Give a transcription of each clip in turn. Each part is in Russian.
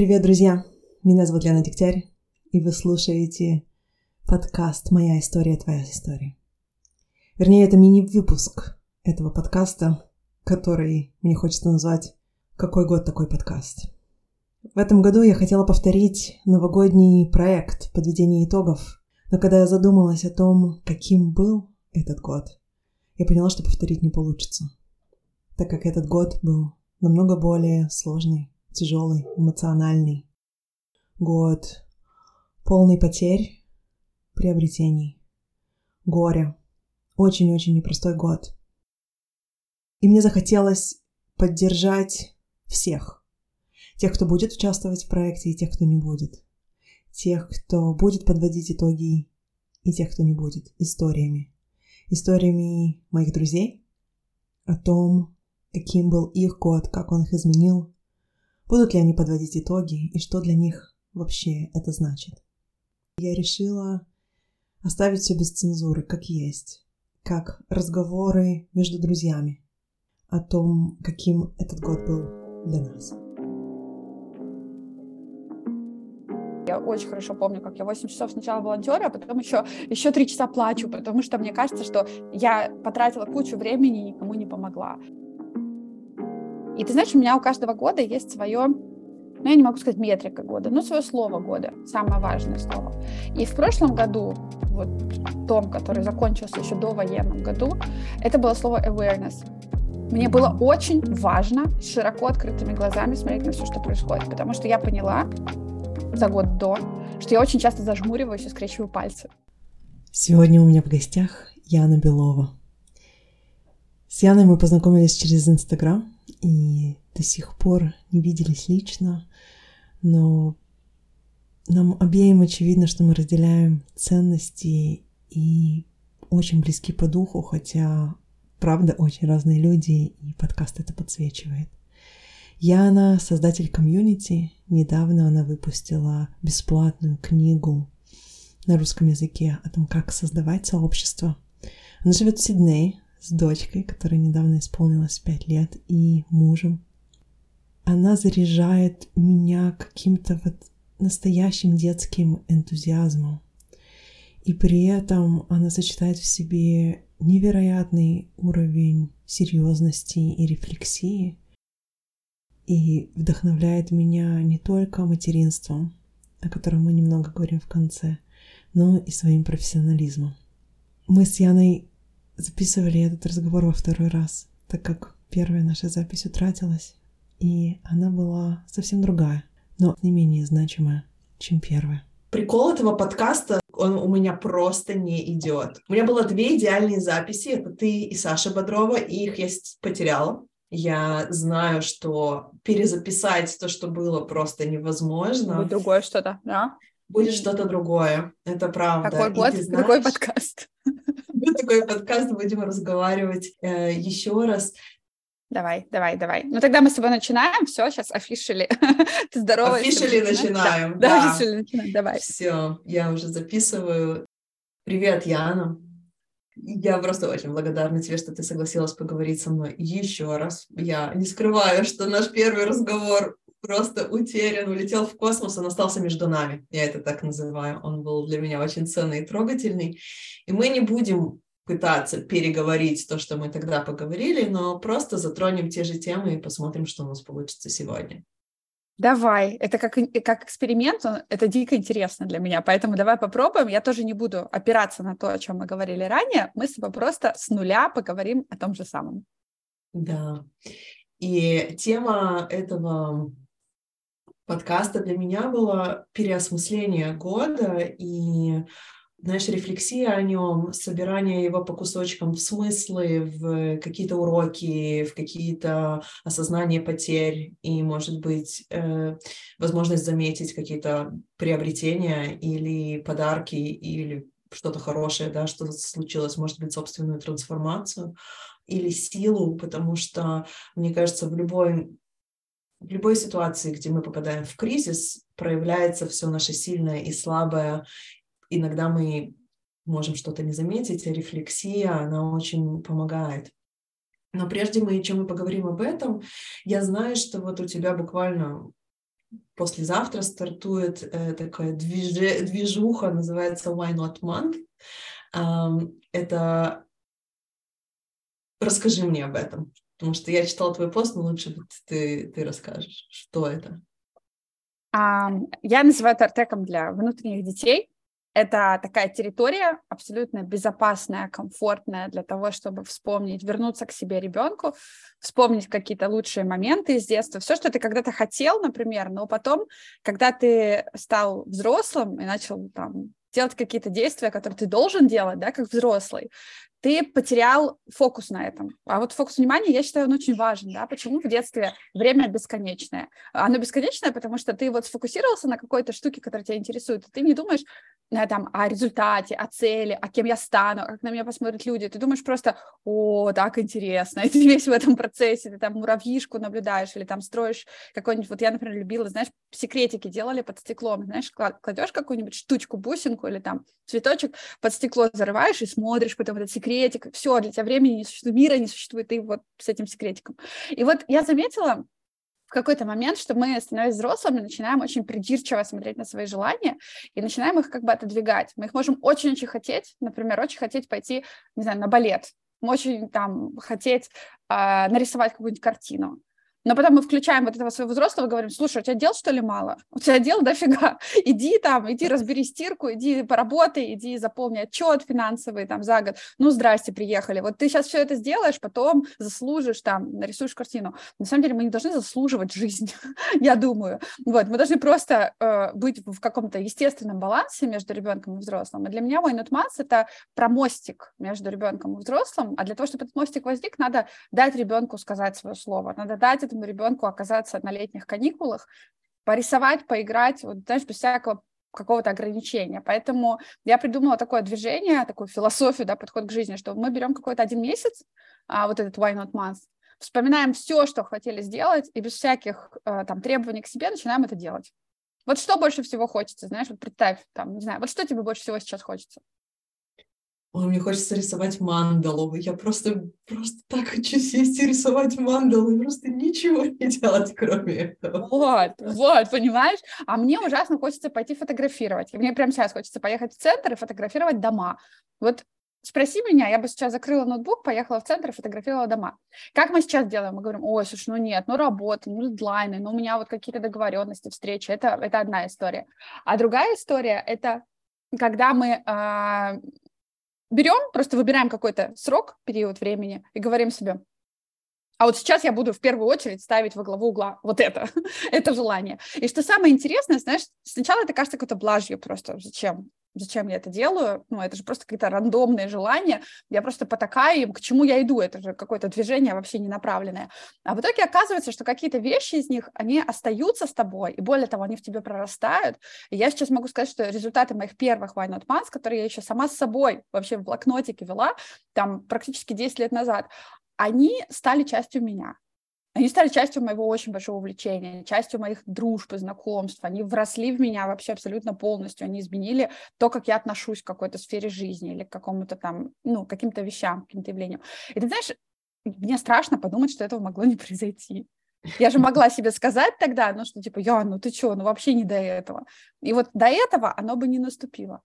Привет, друзья! Меня зовут Лена Дегтярь, и вы слушаете подкаст «Моя история, твоя история». Вернее, это мини-выпуск этого подкаста, который мне хочется назвать «Какой год такой подкаст?». В этом году я хотела повторить новогодний проект подведения итогов, но когда я задумалась о том, каким был этот год, я поняла, что повторить не получится, так как этот год был намного более сложный, тяжелый, эмоциональный. Год полный потерь, приобретений, горя. Очень-очень непростой год. И мне захотелось поддержать всех. Тех, кто будет участвовать в проекте, и тех, кто не будет. Тех, кто будет подводить итоги, и тех, кто не будет. Историями. Историями моих друзей о том, каким был их год, как он их изменил, Будут ли они подводить итоги и что для них вообще это значит? Я решила оставить все без цензуры, как есть, как разговоры между друзьями о том, каким этот год был для нас. Я очень хорошо помню, как я 8 часов сначала волонтера, а потом еще, еще 3 часа плачу, потому что мне кажется, что я потратила кучу времени и никому не помогла. И ты знаешь, у меня у каждого года есть свое ну, я не могу сказать метрика года, но свое слово года, самое важное слово. И в прошлом году, вот том, который закончился еще до военном году, это было слово awareness. Мне было очень важно широко открытыми глазами смотреть на все, что происходит, потому что я поняла за год до, что я очень часто зажмуриваюсь и скрещиваю пальцы. Сегодня у меня в гостях Яна Белова. С Яной мы познакомились через Инстаграм и до сих пор не виделись лично, но нам обеим очевидно, что мы разделяем ценности и очень близки по духу, хотя, правда, очень разные люди, и подкаст это подсвечивает. Яна — создатель комьюнити. Недавно она выпустила бесплатную книгу на русском языке о том, как создавать сообщество. Она живет в Сиднее с дочкой, которой недавно исполнилось 5 лет, и мужем, она заряжает меня каким-то вот настоящим детским энтузиазмом. И при этом она сочетает в себе невероятный уровень серьезности и рефлексии и вдохновляет меня не только материнством, о котором мы немного говорим в конце, но и своим профессионализмом. Мы с Яной записывали этот разговор во второй раз, так как первая наша запись утратилась и она была совсем другая, но не менее значимая, чем первая. Прикол этого подкаста, он у меня просто не идет. У меня было две идеальные записи, это ты и Саша Бодрова, и их я потеряла. Я знаю, что перезаписать то, что было, просто невозможно. Будет другое что-то, да? Будет что-то другое, это правда. Какой год, знаешь, другой подкаст. Такой подкаст, будем разговаривать э, еще раз. Давай, давай, давай. Ну тогда мы с тобой начинаем. Все, сейчас афишили. Ты здорова. Афишили начинаем. Да, да. афишили начинаем. Давай. Все, я уже записываю. Привет, Яна. Я просто очень благодарна тебе, что ты согласилась поговорить со мной еще раз. Я не скрываю, что наш первый разговор просто утерян, улетел в космос, он остался между нами. Я это так называю. Он был для меня очень ценный и трогательный. И мы не будем пытаться переговорить то, что мы тогда поговорили, но просто затронем те же темы и посмотрим, что у нас получится сегодня. Давай, это как, как эксперимент, это дико интересно для меня, поэтому давай попробуем. Я тоже не буду опираться на то, о чем мы говорили ранее, мы с тобой просто с нуля поговорим о том же самом. Да, и тема этого подкаста для меня была переосмысление года и знаешь, рефлексия о нем, собирание его по кусочкам в смыслы, в какие-то уроки, в какие-то осознания потерь и, может быть, э, возможность заметить какие-то приобретения или подарки, или что-то хорошее, да, что случилось, может быть, собственную трансформацию или силу, потому что, мне кажется, в любой в любой ситуации, где мы попадаем в кризис, проявляется все наше сильное и слабое, иногда мы можем что-то не заметить, а рефлексия, она очень помогает. Но прежде мы, чем мы поговорим об этом, я знаю, что вот у тебя буквально послезавтра стартует э, такая движе, движуха, называется Why Not Month. Э, это расскажи мне об этом, потому что я читала твой пост, но лучше ты, ты расскажешь, что это. Я называю это артеком для внутренних детей. Это такая территория абсолютно безопасная, комфортная для того, чтобы вспомнить, вернуться к себе ребенку, вспомнить какие-то лучшие моменты из детства, все, что ты когда-то хотел, например, но потом, когда ты стал взрослым и начал там делать какие-то действия, которые ты должен делать, да, как взрослый, ты потерял фокус на этом. А вот фокус внимания, я считаю, он очень важен, да, почему в детстве время бесконечное? Оно бесконечное, потому что ты вот сфокусировался на какой-то штуке, которая тебя интересует, и ты не думаешь там о результате, о цели, о кем я стану, как на меня посмотрят люди, ты думаешь просто, о, так интересно, и ты весь в этом процессе, ты там муравьишку наблюдаешь или там строишь какой-нибудь, вот я, например, любила, знаешь, секретики делали под стеклом, знаешь, кладешь какую-нибудь штучку, бусинку или там цветочек под стекло зарываешь и смотришь потом этот секрет, секретик, все, для тебя времени не существует, мира не существует, ты вот с этим секретиком. И вот я заметила, в какой-то момент, что мы, становясь взрослыми, начинаем очень придирчиво смотреть на свои желания и начинаем их как бы отодвигать. Мы их можем очень-очень хотеть, например, очень хотеть пойти, не знаю, на балет, очень там хотеть э, нарисовать какую-нибудь картину. Но потом мы включаем вот этого своего взрослого и говорим, слушай, у тебя дел, что ли, мало? У тебя дел дофига. Иди там, иди разбери стирку, иди поработай, иди заполни отчет финансовый там за год. Ну, здрасте, приехали. Вот ты сейчас все это сделаешь, потом заслужишь там, нарисуешь картину. На самом деле мы не должны заслуживать жизнь, я думаю. Вот, мы должны просто э, быть в каком-то естественном балансе между ребенком и взрослым. И для меня мой нутмац — это про мостик между ребенком и взрослым. А для того, чтобы этот мостик возник, надо дать ребенку сказать свое слово, надо дать этому ребенку оказаться на летних каникулах, порисовать, поиграть, вот, знаешь, без всякого какого-то ограничения. Поэтому я придумала такое движение, такую философию, да, подход к жизни, что мы берем какой-то один месяц, а, вот этот why not month, вспоминаем все, что хотели сделать, и без всяких а, там требований к себе начинаем это делать. Вот что больше всего хочется, знаешь, вот представь, там, не знаю, вот что тебе больше всего сейчас хочется? Ой, мне хочется рисовать мандалу. Я просто, просто так хочу сесть и рисовать мандалу, и просто ничего не делать, кроме этого. Вот, вот, понимаешь? А мне ужасно хочется пойти фотографировать. И мне прямо сейчас хочется поехать в центр и фотографировать дома. Вот Спроси меня, я бы сейчас закрыла ноутбук, поехала в центр и фотографировала дома. Как мы сейчас делаем? Мы говорим, ой, слушай, ну нет, ну работа, ну дедлайны, ну у меня вот какие-то договоренности, встречи. Это, это одна история. А другая история — это когда мы э, берем, просто выбираем какой-то срок, период времени и говорим себе, а вот сейчас я буду в первую очередь ставить во главу угла вот это, это желание. И что самое интересное, знаешь, сначала это кажется какой-то блажью просто. Зачем? Зачем я это делаю, ну, это же просто какие-то рандомные желания, я просто потакаю им, к чему я иду, это же какое-то движение вообще не направленное. А в итоге оказывается, что какие-то вещи из них, они остаются с тобой, и более того, они в тебе прорастают. И я сейчас могу сказать, что результаты моих первых Why Not Months, которые я еще сама с собой вообще в блокнотике вела, там практически 10 лет назад, они стали частью меня. Они стали частью моего очень большого увлечения, частью моих дружб и знакомств. Они вросли в меня вообще абсолютно полностью. Они изменили то, как я отношусь к какой-то сфере жизни или к какому-то там, ну, каким-то вещам, каким-то явлениям. И ты знаешь, мне страшно подумать, что этого могло не произойти. Я же могла себе сказать тогда, ну, что типа, я, ну ты что, ну вообще не до этого. И вот до этого оно бы не наступило.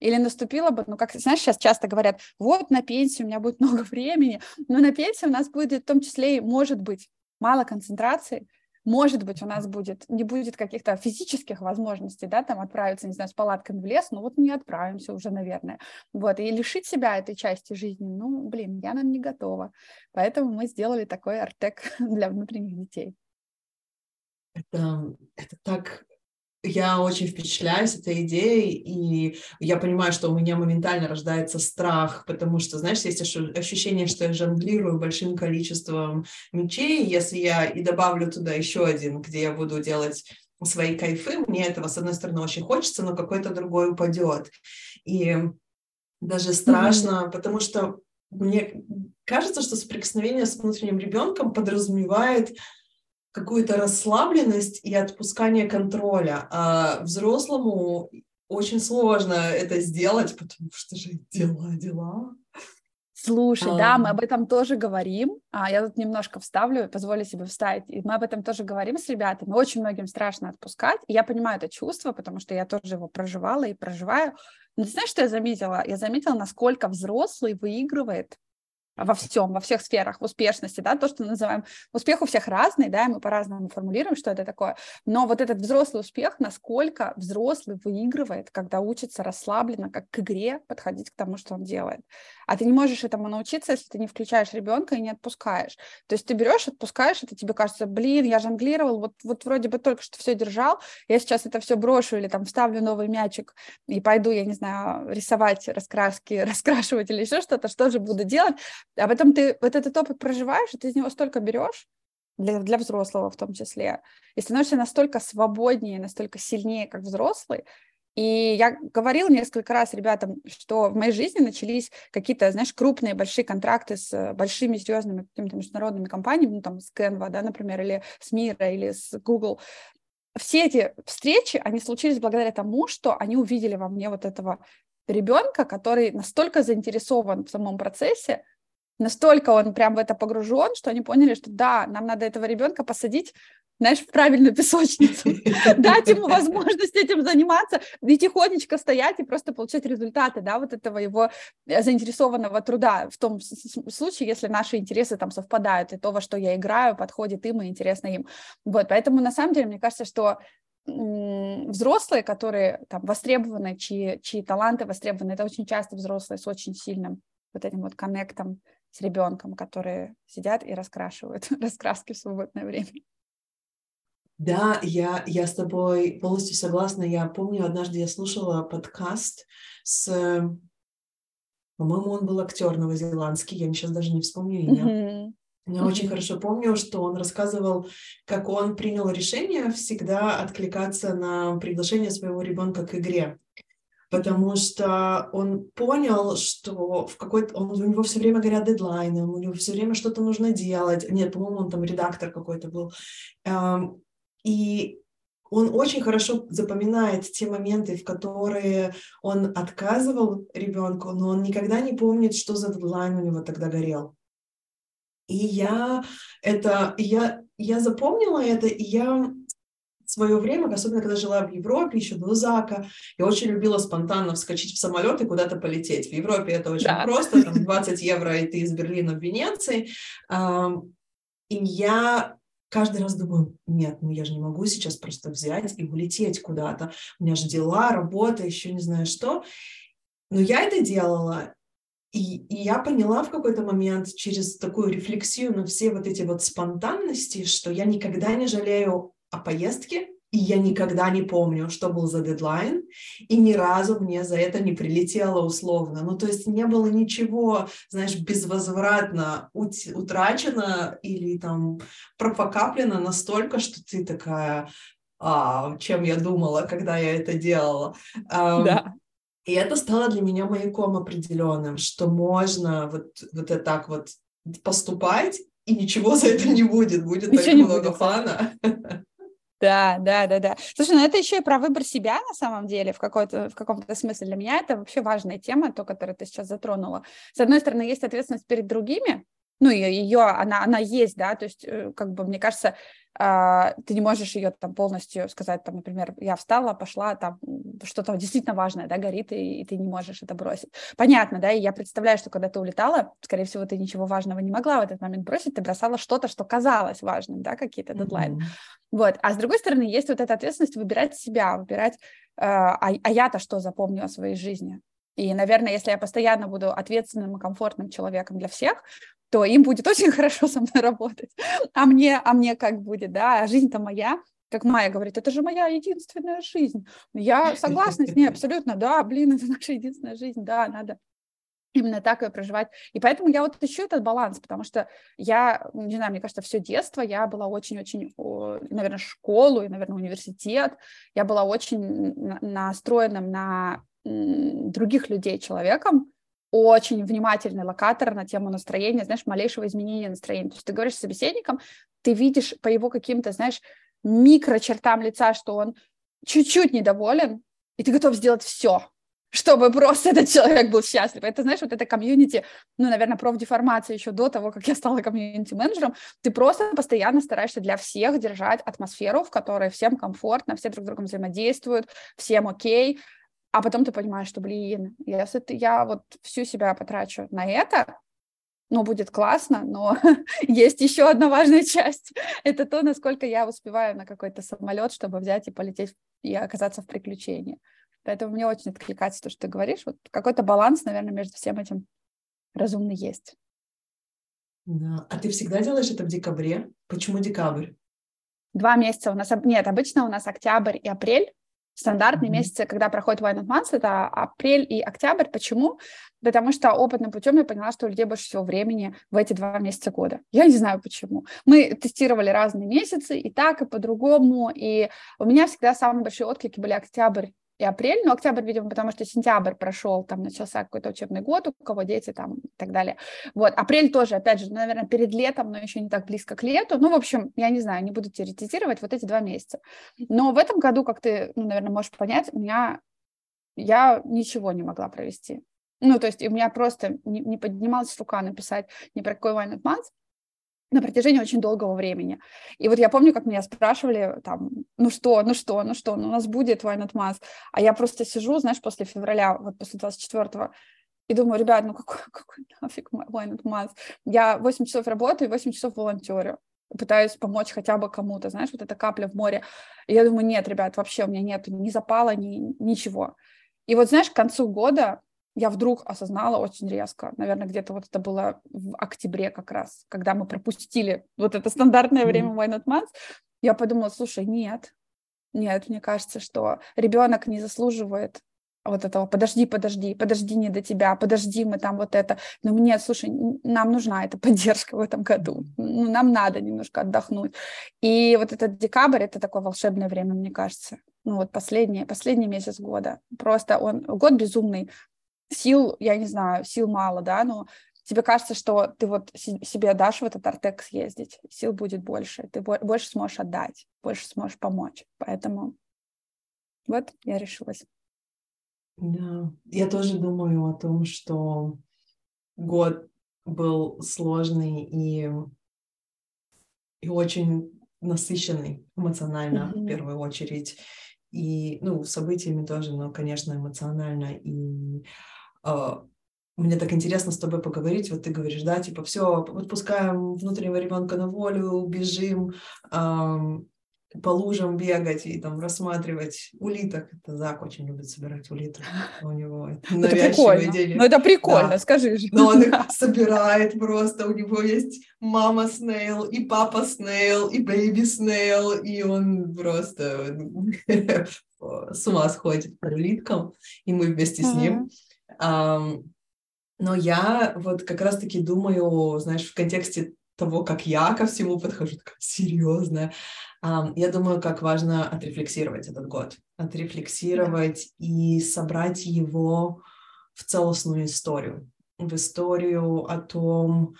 Или наступило бы, ну, как, знаешь, сейчас часто говорят, вот на пенсии у меня будет много времени, но на пенсии у нас будет в том числе и, может быть, мало концентрации, может быть, у нас будет, не будет каких-то физических возможностей, да, там отправиться, не знаю, с палатками в лес, ну вот не отправимся уже, наверное. Вот, и лишить себя этой части жизни, ну, блин, я нам не готова. Поэтому мы сделали такой артек для внутренних детей. Это, это так я очень впечатляюсь этой идеей, и я понимаю, что у меня моментально рождается страх, потому что, знаешь, есть ощущение, что я жонглирую большим количеством мечей, если я и добавлю туда еще один, где я буду делать свои кайфы, мне этого, с одной стороны, очень хочется, но какой-то другой упадет. И даже страшно, mm-hmm. потому что мне кажется, что соприкосновение с внутренним ребенком подразумевает какую-то расслабленность и отпускание контроля. А взрослому очень сложно это сделать, потому что же дела, дела. Слушай, а... да, мы об этом тоже говорим. А, я тут немножко вставлю, позволю себе вставить. И мы об этом тоже говорим с ребятами. Очень многим страшно отпускать. И я понимаю это чувство, потому что я тоже его проживала и проживаю. Но ты знаешь, что я заметила? Я заметила, насколько взрослый выигрывает во всем, во всех сферах, в успешности, да, то, что мы называем, успех у всех разный, да, мы по-разному формулируем, что это такое, но вот этот взрослый успех, насколько взрослый выигрывает, когда учится расслабленно, как к игре подходить к тому, что он делает. А ты не можешь этому научиться, если ты не включаешь ребенка и не отпускаешь. То есть ты берешь, отпускаешь, это тебе кажется, блин, я жонглировал, вот, вот вроде бы только что все держал, я сейчас это все брошу или там вставлю новый мячик и пойду, я не знаю, рисовать раскраски, раскрашивать или еще что-то, что же буду делать? А потом ты вот этот опыт проживаешь, и ты из него столько берешь, для, для взрослого в том числе, и становишься настолько свободнее, настолько сильнее, как взрослый, и я говорила несколько раз ребятам, что в моей жизни начались какие-то, знаешь, крупные, большие контракты с большими, серьезными какими-то международными компаниями, ну, там, с Canva, да, например, или с Мира, или с Google. Все эти встречи, они случились благодаря тому, что они увидели во мне вот этого ребенка, который настолько заинтересован в самом процессе, настолько он прям в это погружен, что они поняли, что да, нам надо этого ребенка посадить знаешь, в правильную песочницу, дать ему возможность этим заниматься и тихонечко стоять и просто получать результаты, да, вот этого его э, заинтересованного труда в том случае, если наши интересы там совпадают, и то, во что я играю, подходит им и интересно им. Вот, поэтому на самом деле мне кажется, что взрослые, которые там востребованы, чьи, чьи таланты востребованы, это очень часто взрослые с очень сильным вот этим вот коннектом с ребенком, которые сидят и раскрашивают раскраски в свободное время. Да, я, я с тобой полностью согласна. Я помню, однажды я слушала подкаст с, по-моему, он был актер новозеландский, я сейчас даже не вспомню имя. Mm-hmm. Но mm-hmm. очень хорошо помню, что он рассказывал, как он принял решение всегда откликаться на приглашение своего ребенка к игре потому что он понял, что в какой-то он, у него все время горят дедлайны, у него все время что-то нужно делать. Нет, по-моему, он там редактор какой-то был. Эм, и он очень хорошо запоминает те моменты, в которые он отказывал ребенку, но он никогда не помнит, что за дедлайн у него тогда горел. И я это, я, я запомнила это, и я свое время, особенно когда жила в Европе, еще до Зака, я очень любила спонтанно вскочить в самолет и куда-то полететь. В Европе это очень да. просто, там 20 евро, и ты из Берлина в Венеции. И я каждый раз думаю, нет, ну я же не могу сейчас просто взять и улететь куда-то. У меня же дела, работа, еще не знаю что. Но я это делала, и, и я поняла в какой-то момент через такую рефлексию на все вот эти вот спонтанности, что я никогда не жалею о поездке, и я никогда не помню, что был за дедлайн, и ни разу мне за это не прилетело условно. Ну, то есть не было ничего, знаешь, безвозвратно утрачено или там пропокаплено настолько, что ты такая, а, чем я думала, когда я это делала. Да. И это стало для меня маяком определенным, что можно вот, вот это так вот поступать, и ничего за это не будет, будет Ничего так много будет. фана. Да, да, да, да. Слушай, ну это еще и про выбор себя на самом деле в, какой-то, в каком-то смысле. Для меня это вообще важная тема, то, которую ты сейчас затронула. С одной стороны, есть ответственность перед другими, ну, ее, она, она есть, да, то есть, э, как бы, мне кажется, а, ты не можешь ее там полностью сказать, там, например, я встала, пошла, там, что-то действительно важное, да, горит, и, и ты не можешь это бросить. Понятно, да, и я представляю, что когда ты улетала, скорее всего, ты ничего важного не могла в этот момент бросить, ты бросала что-то, что казалось важным, да, какие-то дедлайны. Mm-hmm. Вот, а с другой стороны, есть вот эта ответственность выбирать себя, выбирать, э, а, а я-то что запомню о своей жизни, и, наверное, если я постоянно буду ответственным и комфортным человеком для всех, то им будет очень хорошо со мной работать. А мне, а мне как будет, да, а жизнь-то моя, как Майя говорит, это же моя единственная жизнь. Я согласна с ней абсолютно, да, блин, это наша единственная жизнь, да, надо именно так ее проживать. И поэтому я вот ищу этот баланс, потому что я, не знаю, мне кажется, все детство я была очень-очень, наверное, школу и, наверное, университет, я была очень настроенным на других людей человеком, очень внимательный локатор на тему настроения, знаешь, малейшего изменения настроения. То есть ты говоришь с собеседником, ты видишь по его каким-то, знаешь, микрочертам лица, что он чуть-чуть недоволен, и ты готов сделать все, чтобы просто этот человек был счастлив. Это, знаешь, вот это комьюнити, ну, наверное, профдеформация еще до того, как я стала комьюнити-менеджером, ты просто постоянно стараешься для всех держать атмосферу, в которой всем комфортно, все друг с другом взаимодействуют, всем окей, а потом ты понимаешь, что, блин, если ты, я вот всю себя потрачу на это, ну, будет классно, но есть еще одна важная часть. Это то, насколько я успеваю на какой-то самолет, чтобы взять и полететь и оказаться в приключении. Поэтому мне очень откликается то, что ты говоришь. Вот какой-то баланс, наверное, между всем этим разумный есть. Да. А ты всегда делаешь это в декабре? Почему декабрь? Два месяца у нас... Нет, обычно у нас октябрь и апрель. Стандартные mm-hmm. месяцы, когда проходит Wine Month, это апрель и октябрь. Почему? Потому что опытным путем я поняла, что у людей больше всего времени в эти два месяца года. Я не знаю почему. Мы тестировали разные месяцы, и так, и по-другому. И у меня всегда самые большие отклики были октябрь и апрель, но октябрь, видимо, потому что сентябрь прошел, там начался какой-то учебный год, у кого дети там и так далее. Вот, апрель тоже, опять же, наверное, перед летом, но еще не так близко к лету. Ну, в общем, я не знаю, не буду теоретизировать вот эти два месяца. Но в этом году, как ты, ну, наверное, можешь понять, у меня, я ничего не могла провести. Ну, то есть у меня просто не, не поднималась рука написать ни про какой wine month, на протяжении очень долгого времени. И вот я помню, как меня спрашивали там, ну что, ну что, ну что, ну у нас будет Why Not Mass? А я просто сижу, знаешь, после февраля, вот после 24-го, и думаю, ребят, ну какой, какой нафиг Why Not Mass? Я 8 часов работаю и 8 часов волонтерю пытаюсь помочь хотя бы кому-то, знаешь, вот эта капля в море. И я думаю, нет, ребят, вообще у меня нет ни запала, ни ничего. И вот, знаешь, к концу года я вдруг осознала очень резко, наверное, где-то вот это было в октябре как раз, когда мы пропустили вот это стандартное mm-hmm. время Why Not Month, я подумала, слушай, нет, нет, мне кажется, что ребенок не заслуживает вот этого, подожди, подожди, подожди, не до тебя, подожди, мы там вот это. Но мне, слушай, нам нужна эта поддержка в этом году, ну, нам надо немножко отдохнуть. И вот этот декабрь, это такое волшебное время, мне кажется. Ну вот последний, последний месяц года. Просто он, год безумный, сил, я не знаю, сил мало, да, но тебе кажется, что ты вот себе дашь в этот Артек съездить, сил будет больше, ты больше сможешь отдать, больше сможешь помочь. Поэтому вот я решилась. Да, я тоже думаю о том, что год был сложный и, и очень насыщенный эмоционально mm-hmm. в первую очередь. И, ну, событиями тоже, но, конечно, эмоционально. И мне так интересно с тобой поговорить. Вот ты говоришь, да, типа, все, отпускаем внутреннего ребенка на волю, бежим, эм, по лужам бегать и там рассматривать улиток. Это Зак очень любит собирать улиток. У него это навязчивая идея. Ну, это прикольно, да. скажи же. Но он их собирает просто. У него есть мама snail, и папа snail, и baby snail, и он просто с ума сходит по улиткам, и мы вместе с ним. Но я вот как раз-таки думаю, знаешь, в контексте того, как я ко всему подхожу, такая серьезная. Я думаю, как важно отрефлексировать этот год, отрефлексировать и собрать его в целостную историю, в историю о том,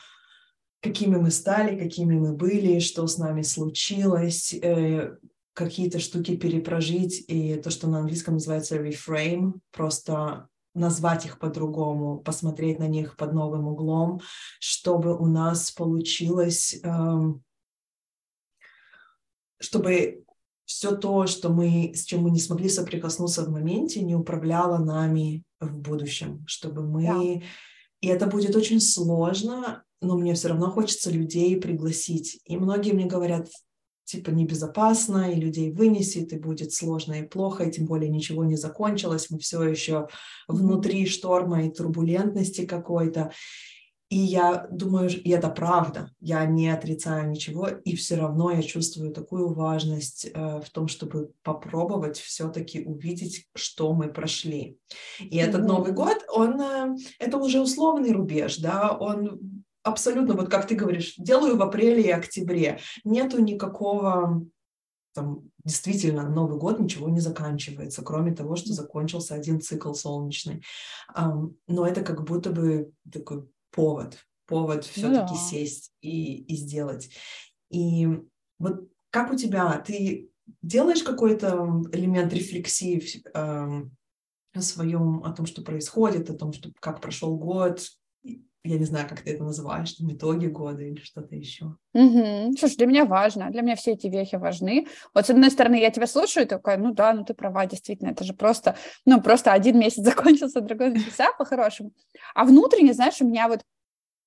какими мы стали, какими мы были, что с нами случилось, э, какие-то штуки перепрожить, и то, что на английском называется reframe, просто назвать их по-другому, посмотреть на них под новым углом, чтобы у нас получилось, эм, чтобы все то, что мы, с чем мы не смогли соприкоснуться в моменте, не управляло нами в будущем, чтобы мы... Да. И это будет очень сложно, но мне все равно хочется людей пригласить. И многие мне говорят, типа небезопасно, и людей вынесет, и будет сложно и плохо, и тем более ничего не закончилось, мы все еще внутри шторма и турбулентности какой-то. И я думаю, и это правда, я не отрицаю ничего, и все равно я чувствую такую важность э, в том, чтобы попробовать все-таки увидеть, что мы прошли. И mm-hmm. этот Новый год, он, э, это уже условный рубеж, да, он абсолютно, вот как ты говоришь, делаю в апреле и октябре. Нету никакого там, действительно, Новый год ничего не заканчивается, кроме того, что закончился один цикл солнечный. Но это как будто бы такой повод, повод все-таки да. сесть и, и сделать. И вот как у тебя, ты делаешь какой-то элемент рефлексии о своем, о том, что происходит, о том, что, как прошел год, я не знаю, как ты это называешь, там, итоги года или что-то еще. Угу. Слушай, для меня важно, для меня все эти вехи важны. Вот с одной стороны, я тебя слушаю, и такая, ну да, ну ты права, действительно, это же просто, ну просто один месяц закончился, другой начался по-хорошему. А внутренне, знаешь, у меня вот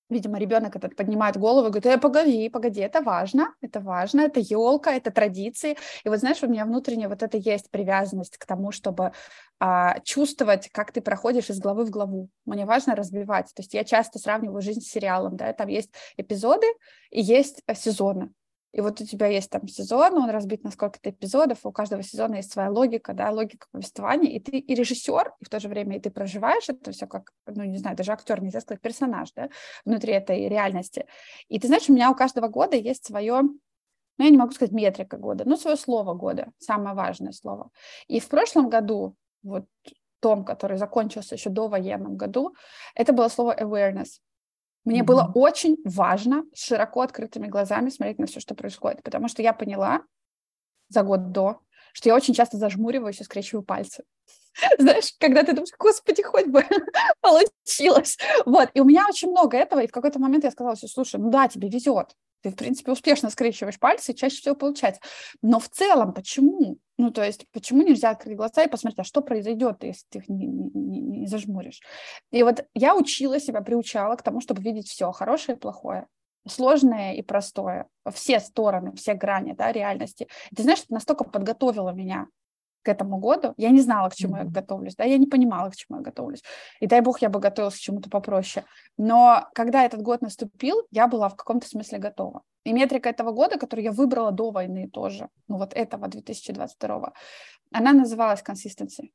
видимо, ребенок этот поднимает голову и говорит, э, погоди, погоди, это важно, это важно, это елка, это традиции. И вот знаешь, у меня внутренне вот это есть привязанность к тому, чтобы а, чувствовать, как ты проходишь из главы в главу. Мне важно разбивать. То есть я часто сравниваю жизнь с сериалом, да, там есть эпизоды и есть э, сезоны. И вот у тебя есть там сезон, он разбит на сколько-то эпизодов, у каждого сезона есть своя логика, да, логика повествования, и ты и режиссер, и в то же время и ты проживаешь это все как, ну, не знаю, даже актер, нельзя сказать, персонаж, да, внутри этой реальности. И ты знаешь, у меня у каждого года есть свое ну, я не могу сказать метрика года, но свое слово года, самое важное слово. И в прошлом году, вот том, который закончился еще до военном году, это было слово awareness. Мне mm-hmm. было очень важно широко открытыми глазами смотреть на все, что происходит, потому что я поняла за год до, что я очень часто зажмуриваюсь и скрещиваю пальцы. Знаешь, когда ты думаешь, господи, хоть бы получилось. Вот, и у меня очень много этого, и в какой-то момент я сказала, слушай, ну да, тебе везет, ты, в принципе, успешно скрещиваешь пальцы, и чаще всего получается. Но в целом, почему? Ну, то есть, почему нельзя открыть глаза и посмотреть, а что произойдет, если ты их не, не, не зажмуришь? И вот я учила себя, приучала к тому, чтобы видеть все, хорошее и плохое, сложное и простое, все стороны, все грани да, реальности. Ты знаешь, это настолько подготовило меня к этому году. Я не знала, к чему mm-hmm. я готовлюсь, да, я не понимала, к чему я готовлюсь. И дай бог, я бы готовилась к чему-то попроще. Но когда этот год наступил, я была в каком-то смысле готова. И метрика этого года, которую я выбрала до войны тоже, ну вот этого 2022, она называлась consistency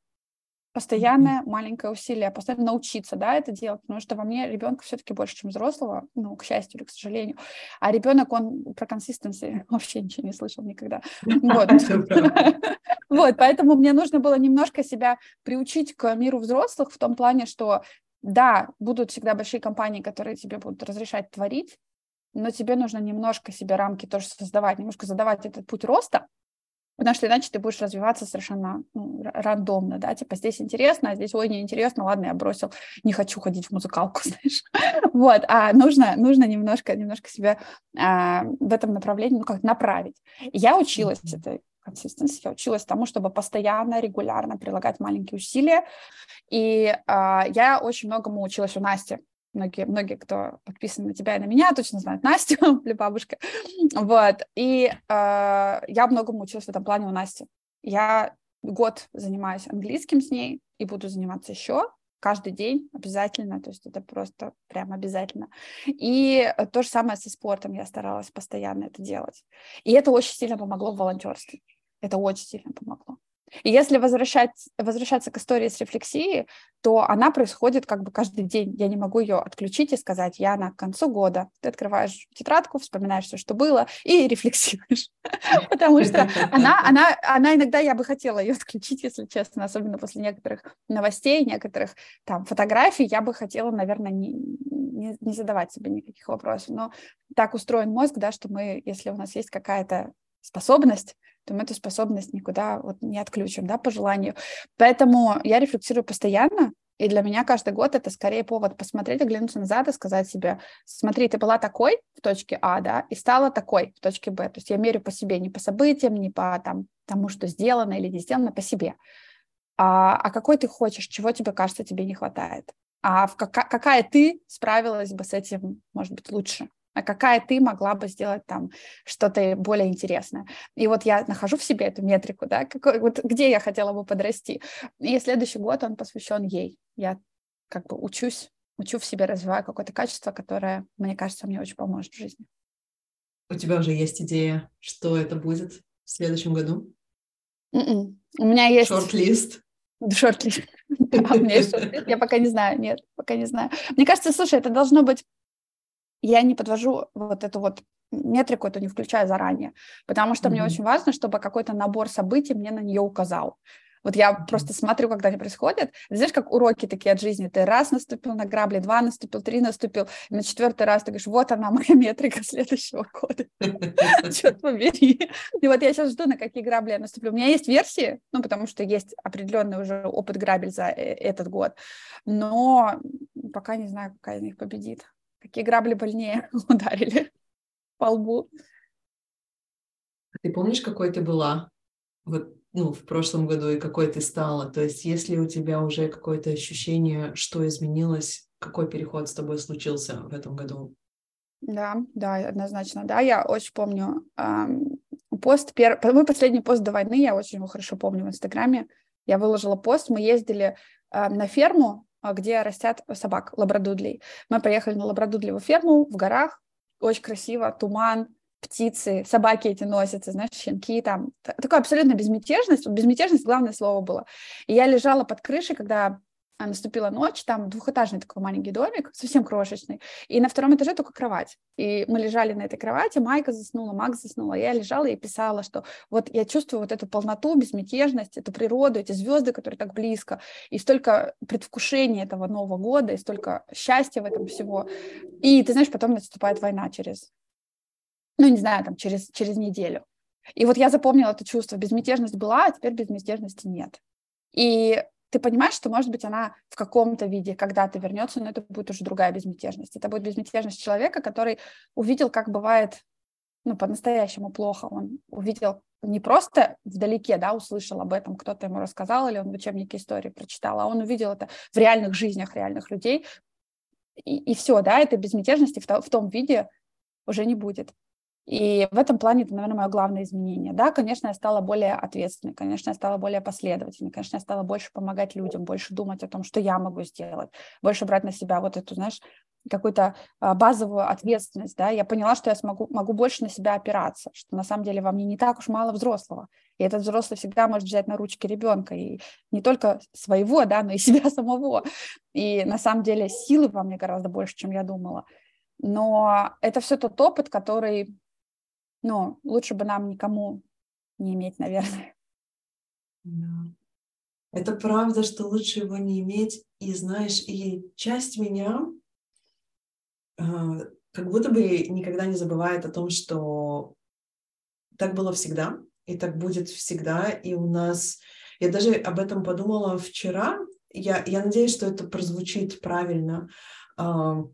постоянное mm-hmm. маленькое усилие, постоянно научиться, да, это делать, потому что во мне ребенка все-таки больше, чем взрослого, ну, к счастью или к сожалению, а ребенок, он про консистенции вообще ничего не слышал никогда. Вот. вот, поэтому мне нужно было немножко себя приучить к миру взрослых в том плане, что да, будут всегда большие компании, которые тебе будут разрешать творить, но тебе нужно немножко себе рамки тоже создавать, немножко задавать этот путь роста, Потому что иначе ты будешь развиваться совершенно ну, рандомно, да, типа здесь интересно, а здесь, ой, неинтересно, ладно, я бросил, не хочу ходить в музыкалку, знаешь. вот, а нужно, нужно немножко, немножко себя а, в этом направлении, ну, как направить. я училась mm-hmm. этой консистенции, я училась тому, чтобы постоянно, регулярно прилагать маленькие усилия, и а, я очень многому училась у Насти, многие, многие, кто подписан на тебя и на меня, точно знают Настю, или бабушка. Вот. И э, я многому училась в этом плане у Насти. Я год занимаюсь английским с ней и буду заниматься еще каждый день обязательно, то есть это просто прям обязательно. И то же самое со спортом, я старалась постоянно это делать. И это очень сильно помогло в волонтерстве. Это очень сильно помогло. И если возвращать, возвращаться к истории с рефлексией, то она происходит как бы каждый день. Я не могу ее отключить и сказать, я на концу года. Ты открываешь тетрадку, вспоминаешь все, что было, и рефлексируешь. Потому что она, она, она иногда, я бы хотела ее отключить, если честно, особенно после некоторых новостей, некоторых там фотографий, я бы хотела, наверное, не, не, не задавать себе никаких вопросов. Но так устроен мозг, да, что мы, если у нас есть какая-то способность, то мы эту способность никуда вот не отключим, да, по желанию. Поэтому я рефлексирую постоянно, и для меня каждый год это скорее повод посмотреть, оглянуться назад и сказать себе, смотри, ты была такой в точке А, да, и стала такой в точке Б. То есть я мерю по себе, не по событиям, не по там, тому, что сделано или не сделано, по себе. А, а какой ты хочешь, чего тебе кажется, тебе не хватает? А в какая, какая ты справилась бы с этим, может быть, лучше? А какая ты могла бы сделать там что-то более интересное. И вот я нахожу в себе эту метрику, да, какой, вот где я хотела бы подрасти. И следующий год он посвящен ей. Я как бы учусь, учу в себе, развиваю какое-то качество, которое, мне кажется, мне очень поможет в жизни. У тебя уже есть идея, что это будет в следующем году? Mm-mm. М-м. У меня есть... Шорт-лист? Шорт-лист. Я пока не знаю, нет, пока не знаю. Мне кажется, слушай, это должно быть я не подвожу вот эту вот метрику, эту не включаю заранее, потому что mm-hmm. мне очень важно, чтобы какой-то набор событий мне на нее указал. Вот я просто смотрю, когда они происходят. Знаешь, как уроки такие от жизни. Ты раз наступил на грабли, два наступил, три наступил. И на четвертый раз ты говоришь, вот она, моя метрика следующего года. Черт побери. И вот я сейчас жду, на какие грабли я наступлю. У меня есть версии, ну, потому что есть определенный уже опыт грабель за э, этот год. Но пока не знаю, какая из них победит. Какие грабли больнее ударили по лбу. Ты помнишь, какой ты была? Вот ну, в прошлом году и какой ты стала? То есть есть ли у тебя уже какое-то ощущение, что изменилось, какой переход с тобой случился в этом году? Да, да, однозначно, да, я очень помню эм, пост, пер... мой последний пост до войны, я очень его хорошо помню в Инстаграме, я выложила пост, мы ездили э, на ферму, а, где растят собак, лабрадудлей. Мы поехали на лабрадудлевую ферму в горах, очень красиво, туман, птицы, собаки эти носятся, знаешь, щенки там. Такая абсолютно безмятежность. Безмятежность главное слово было. И я лежала под крышей, когда а, наступила ночь, там двухэтажный такой маленький домик, совсем крошечный, и на втором этаже только кровать. И мы лежали на этой кровати, Майка заснула, Макс заснула, я лежала и писала, что вот я чувствую вот эту полноту, безмятежность, эту природу, эти звезды, которые так близко, и столько предвкушения этого Нового года, и столько счастья в этом всего. И ты знаешь, потом наступает война через ну, не знаю, там, через, через неделю. И вот я запомнила это чувство. Безмятежность была, а теперь безмятежности нет. И ты понимаешь, что, может быть, она в каком-то виде когда-то вернется, но это будет уже другая безмятежность. Это будет безмятежность человека, который увидел, как бывает, ну, по-настоящему плохо. Он увидел не просто вдалеке, да, услышал об этом, кто-то ему рассказал, или он в учебнике истории прочитал, а он увидел это в реальных жизнях реальных людей, и, и все, да, этой безмятежности в, то, в том виде уже не будет. И в этом плане это, наверное, мое главное изменение. Да, конечно, я стала более ответственной, конечно, я стала более последовательной, конечно, я стала больше помогать людям, больше думать о том, что я могу сделать, больше брать на себя вот эту, знаешь, какую-то а, базовую ответственность, да, я поняла, что я смогу, могу больше на себя опираться, что на самом деле во мне не так уж мало взрослого, и этот взрослый всегда может взять на ручки ребенка, и не только своего, да, но и себя самого, и на самом деле силы во мне гораздо больше, чем я думала, но это все тот опыт, который но лучше бы нам никому не иметь, наверное. Да. Это правда, что лучше его не иметь. И знаешь, и часть меня э, как будто бы никогда не забывает о том, что так было всегда, и так будет всегда. И у нас... Я даже об этом подумала вчера. Я, я надеюсь, что это прозвучит правильно. Э,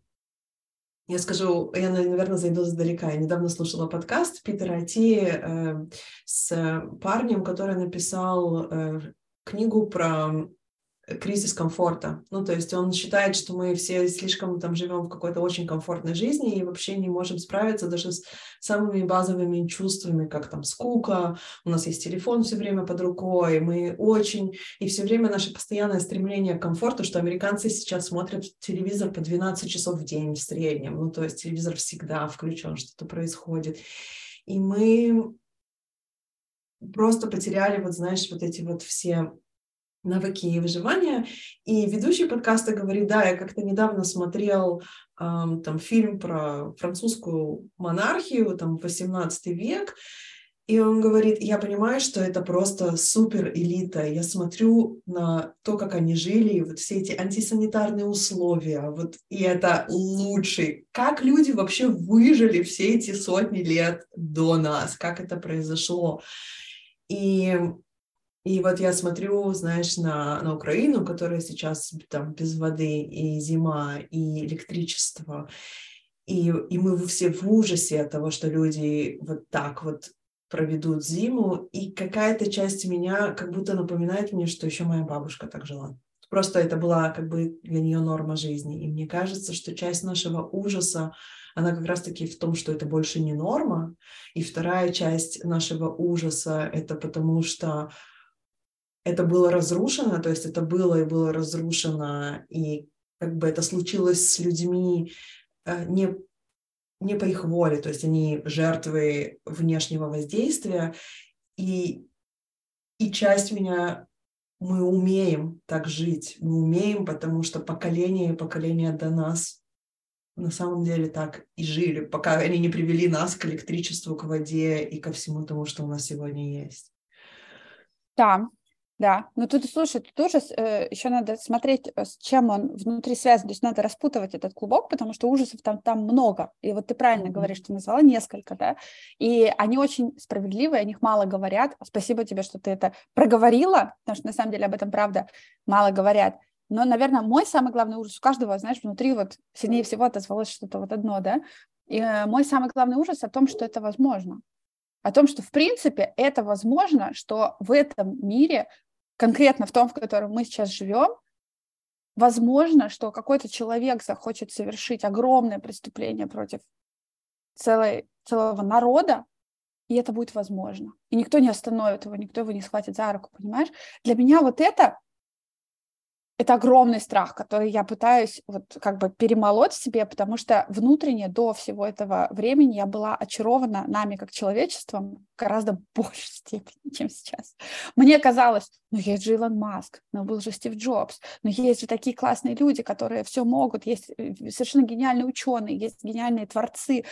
я скажу, я, наверное, зайду сдалека. Я недавно слушала подкаст Питера Ати э, с парнем, который написал э, книгу про кризис комфорта. Ну, то есть он считает, что мы все слишком там живем в какой-то очень комфортной жизни и вообще не можем справиться даже с самыми базовыми чувствами, как там скука, у нас есть телефон все время под рукой, мы очень... И все время наше постоянное стремление к комфорту, что американцы сейчас смотрят телевизор по 12 часов в день в среднем. Ну, то есть телевизор всегда включен, что-то происходит. И мы просто потеряли, вот знаешь, вот эти вот все навыки и выживания. И ведущий подкаста говорит, да, я как-то недавно смотрел эм, там фильм про французскую монархию, там 18 век, и он говорит, я понимаю, что это просто супер элита. Я смотрю на то, как они жили, вот все эти антисанитарные условия, вот, и это лучший. Как люди вообще выжили все эти сотни лет до нас, как это произошло. И и вот я смотрю, знаешь, на, на Украину, которая сейчас там без воды, и зима, и электричество. И, и мы все в ужасе от того, что люди вот так вот проведут зиму. И какая-то часть меня как будто напоминает мне, что еще моя бабушка так жила. Просто это была как бы для нее норма жизни. И мне кажется, что часть нашего ужаса, она как раз-таки в том, что это больше не норма. И вторая часть нашего ужаса — это потому что это было разрушено, то есть это было и было разрушено, и как бы это случилось с людьми э, не, не по их воле, то есть они жертвы внешнего воздействия, и, и часть меня мы умеем так жить, мы умеем, потому что поколение и поколение до нас на самом деле так и жили, пока они не привели нас к электричеству, к воде и ко всему тому, что у нас сегодня есть. Да, Да, ну тут, слушай, тут ужас, э, еще надо смотреть, э, с чем он внутри связан, то есть надо распутывать этот клубок, потому что ужасов там, там много, и вот ты правильно mm-hmm. говоришь, ты назвала несколько, да, и они очень справедливые, о них мало говорят, спасибо тебе, что ты это проговорила, потому что на самом деле об этом, правда, мало говорят, но, наверное, мой самый главный ужас у каждого, знаешь, внутри вот сильнее всего отозвалось что-то вот одно, да, и э, мой самый главный ужас о том, что это возможно, о том, что в принципе это возможно, что в этом мире конкретно в том, в котором мы сейчас живем, возможно, что какой-то человек захочет совершить огромное преступление против целой, целого народа, и это будет возможно. И никто не остановит его, никто его не схватит за руку, понимаешь? Для меня вот это это огромный страх, который я пытаюсь вот как бы перемолоть в себе, потому что внутренне до всего этого времени я была очарована нами как человечеством гораздо большей степени, чем сейчас. Мне казалось, ну есть же Илон Маск, ну был же Стив Джобс, ну есть же такие классные люди, которые все могут, есть э, совершенно гениальные ученые, есть гениальные творцы,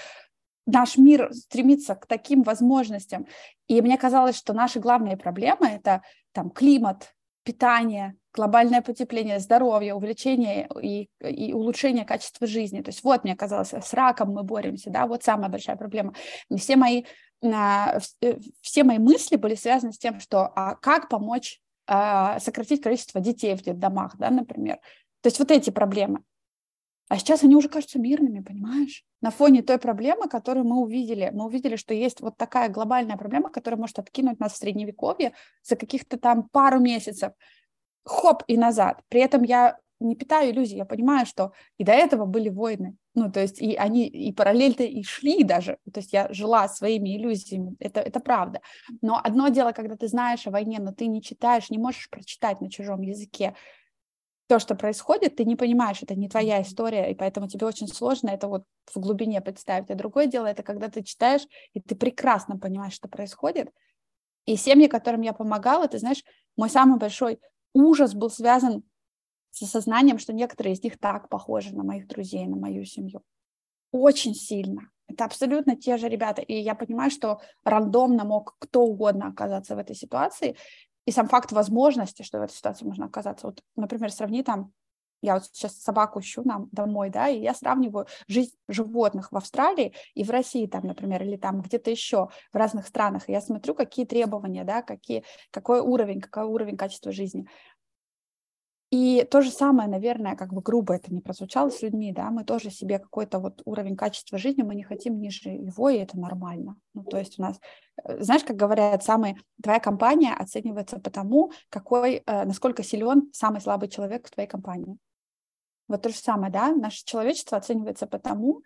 наш мир стремится к таким возможностям. И мне казалось, что наши главные проблемы — это там климат, питание, глобальное потепление, здоровье, увлечение и, и улучшение качества жизни. То есть вот, мне казалось, с раком мы боремся, да, вот самая большая проблема. Все мои, а, э, все мои мысли были связаны с тем, что а как помочь а, сократить количество детей в детдомах, да, например. То есть вот эти проблемы. А сейчас они уже кажутся мирными, понимаешь? На фоне той проблемы, которую мы увидели. Мы увидели, что есть вот такая глобальная проблема, которая может откинуть нас в средневековье за каких-то там пару месяцев хоп, и назад. При этом я не питаю иллюзий, я понимаю, что и до этого были войны, ну, то есть и они и параллельно и шли даже, то есть я жила своими иллюзиями, это, это правда. Но одно дело, когда ты знаешь о войне, но ты не читаешь, не можешь прочитать на чужом языке то, что происходит, ты не понимаешь, это не твоя история, и поэтому тебе очень сложно это вот в глубине представить. А другое дело, это когда ты читаешь, и ты прекрасно понимаешь, что происходит. И семьи, которым я помогала, ты знаешь, мой самый большой ужас был связан с осознанием, что некоторые из них так похожи на моих друзей, на мою семью. Очень сильно. Это абсолютно те же ребята. И я понимаю, что рандомно мог кто угодно оказаться в этой ситуации. И сам факт возможности, что в этой ситуации можно оказаться. Вот, например, сравни там, я вот сейчас собаку ищу нам домой, да, и я сравниваю жизнь животных в Австралии и в России там, например, или там где-то еще в разных странах. И я смотрю, какие требования, да, какие, какой уровень, какой уровень качества жизни. И то же самое, наверное, как бы грубо это не прозвучало с людьми, да, мы тоже себе какой-то вот уровень качества жизни, мы не хотим ниже его, и это нормально. Ну, то есть у нас, э, знаешь, как говорят, самый, твоя компания оценивается по тому, какой, э, насколько силен самый слабый человек в твоей компании. Вот то же самое, да, наше человечество оценивается по тому,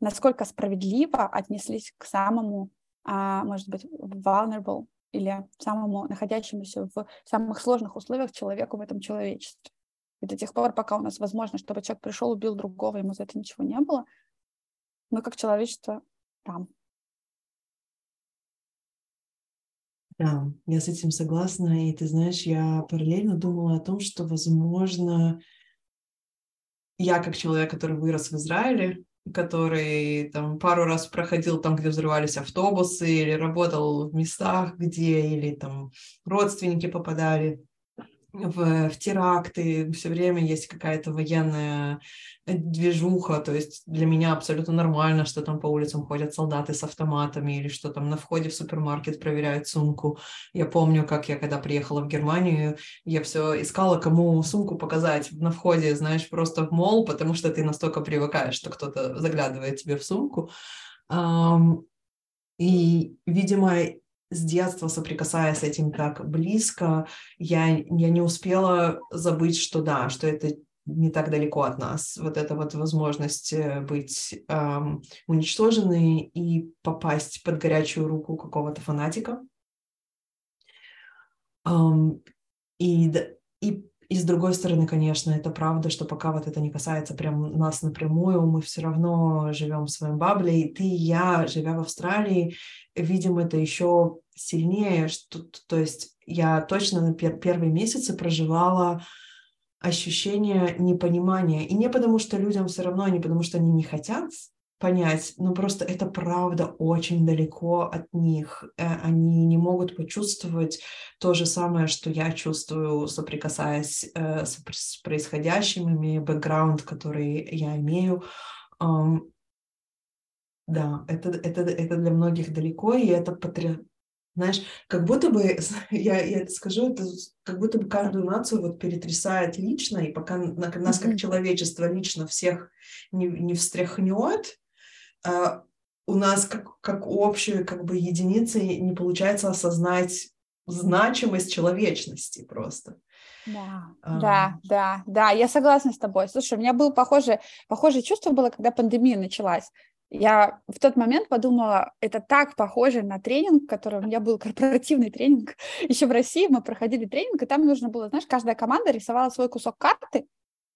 насколько справедливо отнеслись к самому, а, может быть, vulnerable или самому находящемуся в самых сложных условиях человеку в этом человечестве. И до тех пор, пока у нас возможно, чтобы человек пришел, убил другого, ему за это ничего не было, мы как человечество там. Да, я с этим согласна. И ты знаешь, я параллельно думала о том, что, возможно, я как человек, который вырос в Израиле, который там пару раз проходил там, где взрывались автобусы, или работал в местах, где или там родственники попадали в, в теракты, все время есть какая-то военная движуха, то есть для меня абсолютно нормально, что там по улицам ходят солдаты с автоматами или что там на входе в супермаркет проверяют сумку. Я помню, как я когда приехала в Германию, я все искала, кому сумку показать на входе, знаешь, просто в мол, потому что ты настолько привыкаешь, что кто-то заглядывает тебе в сумку. И, видимо, с детства соприкасаясь с этим так близко, я, я не успела забыть, что да, что это не так далеко от нас. Вот эта вот возможность э, быть эм, уничтоженной и попасть под горячую руку какого-то фанатика. Эм, и, и, и с другой стороны, конечно, это правда, что пока вот это не касается прям нас напрямую, мы все равно живем в своем бабле. И ты и я, живя в Австралии, видим это еще сильнее. Что, то есть я точно на пер первые месяцы проживала ощущение непонимания. И не потому, что людям все равно, а не потому, что они не хотят понять, ну просто это правда очень далеко от них. Э, они не могут почувствовать то же самое, что я чувствую, соприкасаясь э, с происходящим, имея бэкграунд, который я имею. Да, это, это, это для многих далеко, и это потр... Знаешь, как будто бы, я, я это скажу, это как будто бы каждую нацию вот перетрясает лично, и пока нас как человечество лично всех не, не встряхнет, у нас как, как общую как бы единицы не получается осознать значимость человечности просто. Да, а... да, да, да, я согласна с тобой. Слушай, у меня было похожее, похожее чувство было, когда пандемия началась. Я в тот момент подумала, это так похоже на тренинг, который у меня был корпоративный тренинг. Еще в России мы проходили тренинг, и там нужно было, знаешь, каждая команда рисовала свой кусок карты,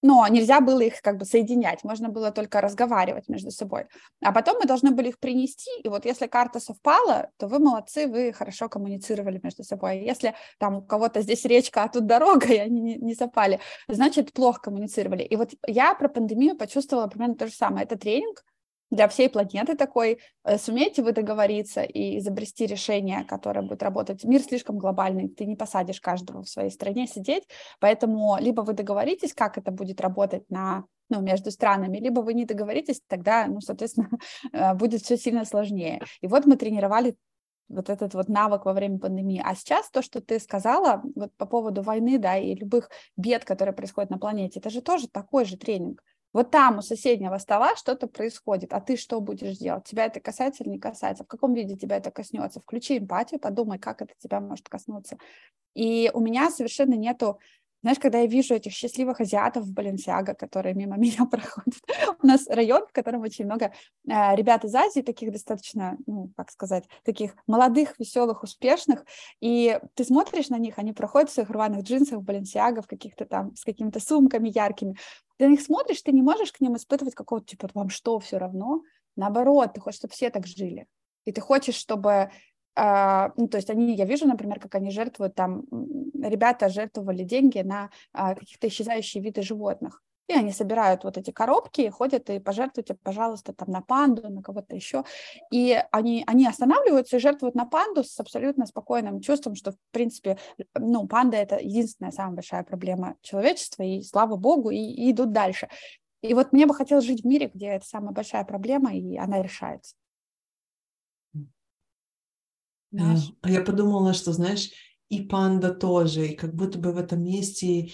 но нельзя было их как бы соединять, можно было только разговаривать между собой. А потом мы должны были их принести, и вот если карта совпала, то вы молодцы, вы хорошо коммуницировали между собой. Если там у кого-то здесь речка, а тут дорога, и они не, не совпали, значит, плохо коммуницировали. И вот я про пандемию почувствовала примерно то же самое. Это тренинг, для всей планеты такой, э, сумеете вы договориться и изобрести решение, которое будет работать. Мир слишком глобальный, ты не посадишь каждого в своей стране сидеть, поэтому либо вы договоритесь, как это будет работать на ну, между странами, либо вы не договоритесь, тогда, ну, соответственно, э, будет все сильно сложнее. И вот мы тренировали вот этот вот навык во время пандемии. А сейчас то, что ты сказала вот по поводу войны, да, и любых бед, которые происходят на планете, это же тоже такой же тренинг. Вот там у соседнего стола что-то происходит, а ты что будешь делать? Тебя это касается или не касается? В каком виде тебя это коснется? Включи эмпатию, подумай, как это тебя может коснуться. И у меня совершенно нету знаешь, когда я вижу этих счастливых азиатов в Баленсиаго, которые мимо меня проходят, у нас район, в котором очень много э, ребят из Азии, таких достаточно, ну, как сказать, таких молодых, веселых, успешных, и ты смотришь на них, они проходят в своих рваных джинсах в Баленсиаго, в каких-то там, с какими-то сумками яркими, ты на них смотришь, ты не можешь к ним испытывать какого-то, типа, вам что, все равно? Наоборот, ты хочешь, чтобы все так жили. И ты хочешь, чтобы ну, то есть они, я вижу, например, как они жертвуют там, ребята жертвовали деньги на uh, каких-то исчезающие виды животных. И они собирают вот эти коробки, ходят и пожертвуйте, пожалуйста, там на панду, на кого-то еще. И они, они останавливаются и жертвуют на панду с абсолютно спокойным чувством, что, в принципе, ну, панда – это единственная самая большая проблема человечества, и слава богу, и, и идут дальше. И вот мне бы хотелось жить в мире, где это самая большая проблема, и она решается. Знаешь? А я подумала, что, знаешь, и панда тоже, и как будто бы в этом месте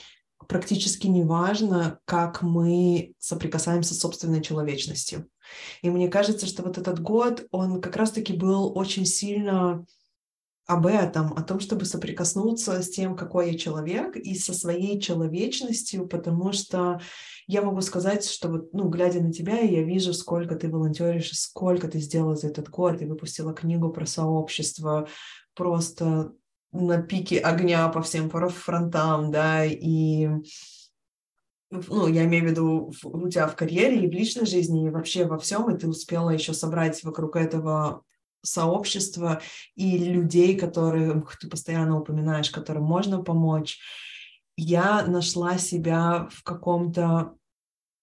практически не важно, как мы соприкасаемся с собственной человечностью. И мне кажется, что вот этот год, он как раз-таки был очень сильно об этом, о том, чтобы соприкоснуться с тем, какой я человек, и со своей человечностью, потому что я могу сказать, что вот, ну, глядя на тебя, я вижу, сколько ты волонтеришь, сколько ты сделала за этот год, ты выпустила книгу про сообщество, просто на пике огня по всем фронтам, да, и ну, я имею в виду у тебя в карьере и в личной жизни, и вообще во всем, и ты успела еще собрать вокруг этого сообщества и людей, которых ты постоянно упоминаешь, которым можно помочь. Я нашла себя в каком-то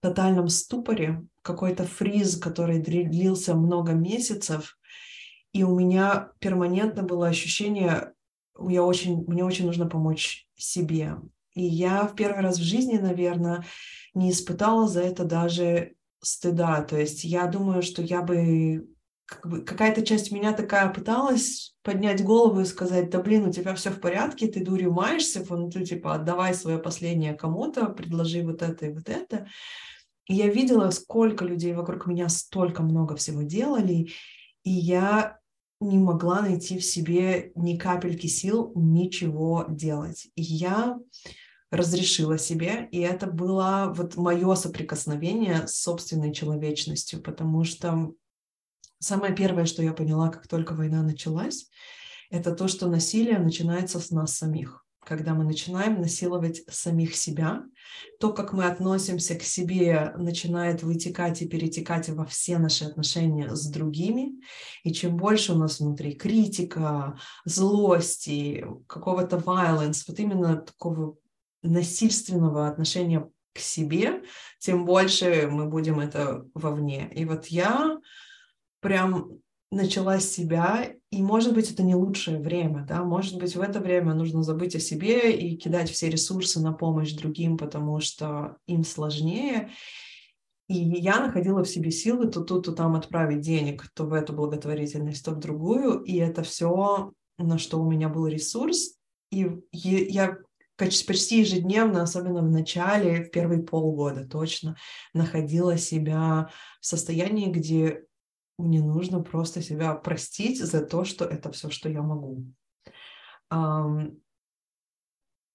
тотальном ступоре, какой-то фриз, который длился много месяцев, и у меня перманентно было ощущение, я очень, мне очень нужно помочь себе. И я в первый раз в жизни, наверное, не испытала за это даже стыда. То есть я думаю, что я бы, как бы какая-то часть меня такая пыталась поднять голову и сказать, да блин, у тебя все в порядке, ты дурью маешься, ну ты типа отдавай свое последнее кому-то, предложи вот это и вот это. И я видела, сколько людей вокруг меня столько много всего делали, и я не могла найти в себе ни капельки сил ничего делать. И я разрешила себе, и это было вот мое соприкосновение с собственной человечностью, потому что самое первое, что я поняла, как только война началась, это то, что насилие начинается с нас самих когда мы начинаем насиловать самих себя, то, как мы относимся к себе, начинает вытекать и перетекать во все наши отношения с другими. И чем больше у нас внутри критика, злости, какого-то violence, вот именно такого насильственного отношения к себе, тем больше мы будем это вовне. И вот я прям начала себя, и, может быть, это не лучшее время, да, может быть, в это время нужно забыть о себе и кидать все ресурсы на помощь другим, потому что им сложнее. И я находила в себе силы то тут, то там отправить денег, то в эту благотворительность, то в другую, и это все, на что у меня был ресурс, и я почти ежедневно, особенно в начале, в первые полгода точно, находила себя в состоянии, где мне нужно просто себя простить за то, что это все, что я могу.